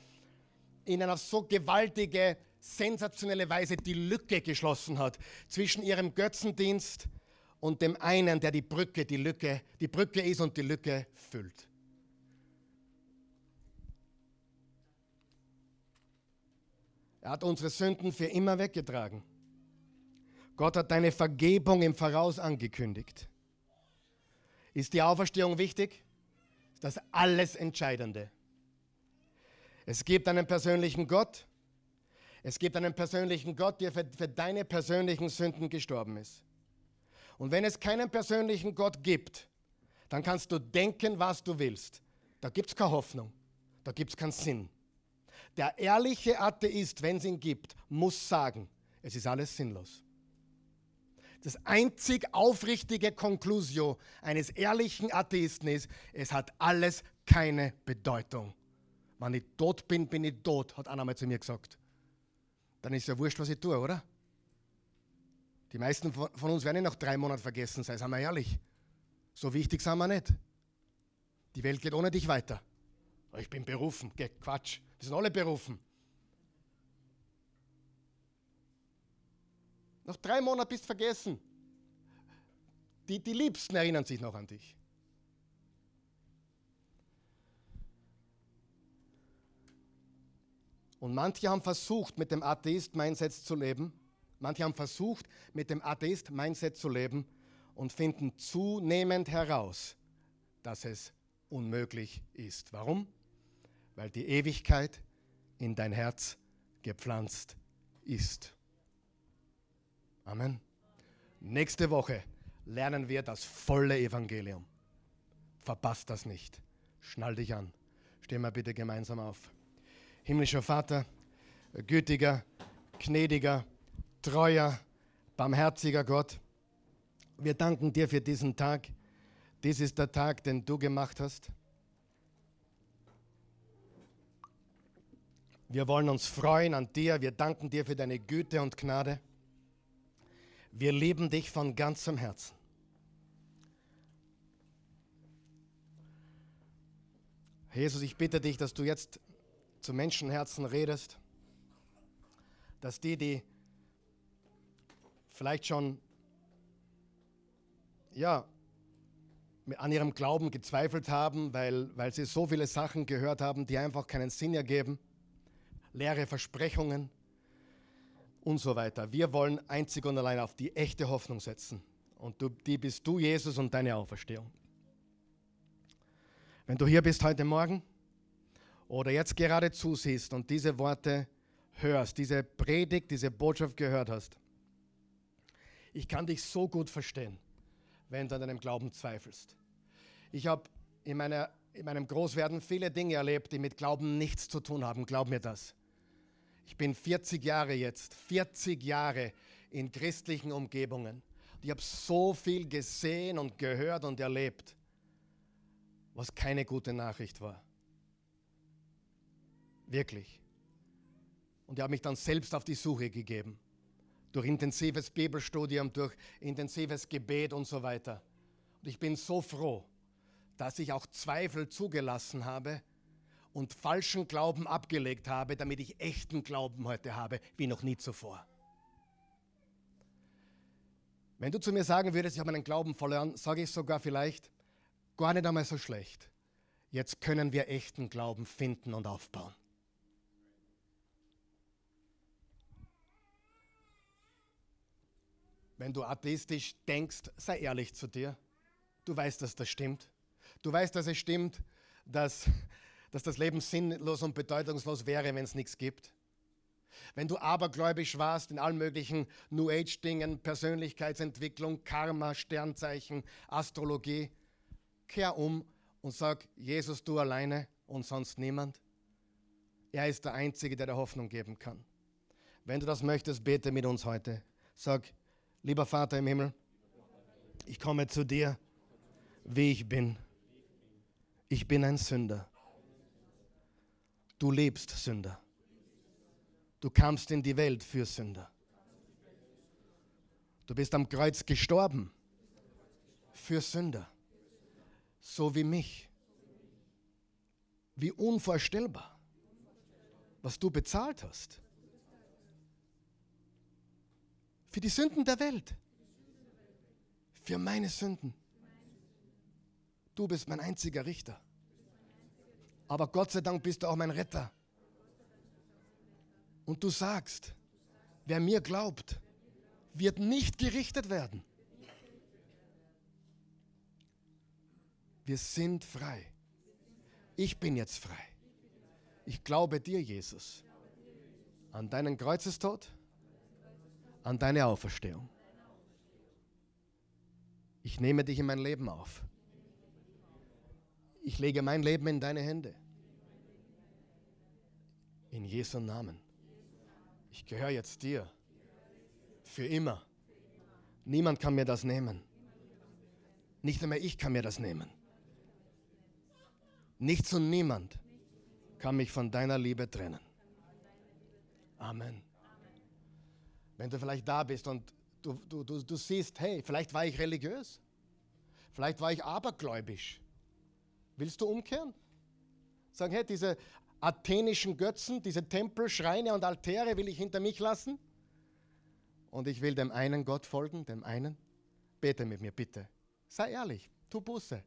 ihnen auf so gewaltige sensationelle Weise die Lücke geschlossen hat zwischen ihrem Götzendienst und dem einen, der die Brücke, die Lücke, die Brücke ist und die Lücke füllt. Er hat unsere Sünden für immer weggetragen. Gott hat deine Vergebung im Voraus angekündigt. Ist die Auferstehung wichtig? Ist das alles Entscheidende. Es gibt einen persönlichen Gott, es gibt einen persönlichen Gott, der für, für deine persönlichen Sünden gestorben ist. Und wenn es keinen persönlichen Gott gibt, dann kannst du denken, was du willst. Da gibt es keine Hoffnung, da gibt es keinen Sinn. Der ehrliche Atheist, wenn es ihn gibt, muss sagen, es ist alles sinnlos. Das einzig aufrichtige Conclusio eines ehrlichen Atheisten ist, es hat alles keine Bedeutung. Wenn ich tot bin, bin ich tot, hat einer mal zu mir gesagt. Dann ist ja wurscht, was ich tue, oder? Die meisten von uns werden ihn nach drei Monaten vergessen sein, seien wir ehrlich. So wichtig sind wir nicht. Die Welt geht ohne dich weiter. Ich bin berufen. Quatsch. Wir sind alle berufen. Nach drei Monaten bist du vergessen. Die, die Liebsten erinnern sich noch an dich. Und manche haben versucht, mit dem Atheist-Mindset zu leben. Manche haben versucht, mit dem Atheist-Mindset zu leben und finden zunehmend heraus, dass es unmöglich ist. Warum? Weil die Ewigkeit in dein Herz gepflanzt ist. Amen. Nächste Woche lernen wir das volle Evangelium. Verpasst das nicht. Schnall dich an. Stehen wir bitte gemeinsam auf. Himmlischer Vater, gütiger, gnädiger, treuer, barmherziger Gott, wir danken dir für diesen Tag. Dies ist der Tag, den du gemacht hast. Wir wollen uns freuen an dir. Wir danken dir für deine Güte und Gnade. Wir lieben dich von ganzem Herzen. Jesus, ich bitte dich, dass du jetzt zu Menschenherzen redest, dass die, die vielleicht schon ja, an ihrem Glauben gezweifelt haben, weil, weil sie so viele Sachen gehört haben, die einfach keinen Sinn ergeben, leere Versprechungen, und so weiter. Wir wollen einzig und allein auf die echte Hoffnung setzen. Und du, die bist du, Jesus, und deine Auferstehung. Wenn du hier bist heute Morgen oder jetzt gerade zusiehst und diese Worte hörst, diese Predigt, diese Botschaft gehört hast, ich kann dich so gut verstehen, wenn du an deinem Glauben zweifelst. Ich habe in, in meinem Großwerden viele Dinge erlebt, die mit Glauben nichts zu tun haben. Glaub mir das. Ich bin 40 Jahre jetzt, 40 Jahre in christlichen Umgebungen. Und ich habe so viel gesehen und gehört und erlebt, was keine gute Nachricht war. Wirklich. Und ich habe mich dann selbst auf die Suche gegeben. Durch intensives Bibelstudium, durch intensives Gebet und so weiter. Und ich bin so froh, dass ich auch Zweifel zugelassen habe und falschen Glauben abgelegt habe, damit ich echten Glauben heute habe, wie noch nie zuvor. Wenn du zu mir sagen würdest, ich habe meinen Glauben verloren, sage ich sogar vielleicht, gar nicht einmal so schlecht. Jetzt können wir echten Glauben finden und aufbauen. Wenn du atheistisch denkst, sei ehrlich zu dir. Du weißt, dass das stimmt. Du weißt, dass es stimmt, dass dass das Leben sinnlos und bedeutungslos wäre, wenn es nichts gibt. Wenn du abergläubisch warst in allen möglichen New Age-Dingen, Persönlichkeitsentwicklung, Karma, Sternzeichen, Astrologie, kehr um und sag, Jesus, du alleine und sonst niemand. Er ist der Einzige, der dir Hoffnung geben kann. Wenn du das möchtest, bete mit uns heute. Sag, lieber Vater im Himmel, ich komme zu dir, wie ich bin. Ich bin ein Sünder. Du lebst Sünder. Du kamst in die Welt für Sünder. Du bist am Kreuz gestorben für Sünder. So wie mich. Wie unvorstellbar, was du bezahlt hast. Für die Sünden der Welt. Für meine Sünden. Du bist mein einziger Richter. Aber Gott sei Dank bist du auch mein Retter. Und du sagst, wer mir glaubt, wird nicht gerichtet werden. Wir sind frei. Ich bin jetzt frei. Ich glaube dir, Jesus, an deinen Kreuzestod, an deine Auferstehung. Ich nehme dich in mein Leben auf. Ich lege mein Leben in deine Hände. In Jesu Namen. Ich gehöre jetzt dir. Für immer. Niemand kann mir das nehmen. Nicht einmal ich kann mir das nehmen. Nichts und niemand kann mich von deiner Liebe trennen. Amen. Wenn du vielleicht da bist und du, du, du, du siehst, hey, vielleicht war ich religiös, vielleicht war ich abergläubisch. Willst du umkehren? Sagen, hey, diese athenischen Götzen, diese Tempel, Schreine und Altäre will ich hinter mich lassen und ich will dem einen Gott folgen, dem einen. Bete mit mir bitte. Sei ehrlich, tu Buße.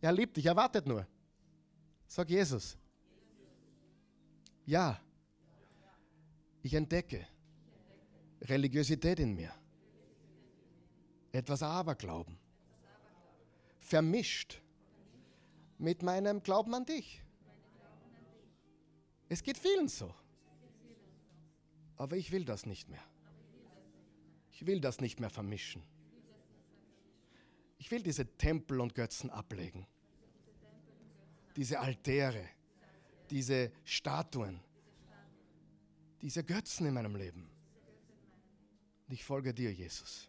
Er liebt dich, er wartet nur. Sag Jesus. Ja, ich entdecke Religiosität in mir. Etwas Aberglauben. Vermischt mit meinem Glauben an dich. Es geht vielen so. Aber ich will das nicht mehr. Ich will das nicht mehr vermischen. Ich will diese Tempel und Götzen ablegen. Diese Altäre, diese Statuen, diese Götzen in meinem Leben. Ich folge dir, Jesus.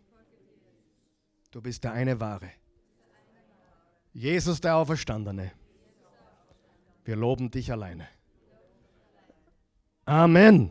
Du bist der eine wahre. Jesus der Auferstandene. Wir loben dich alleine. Amen.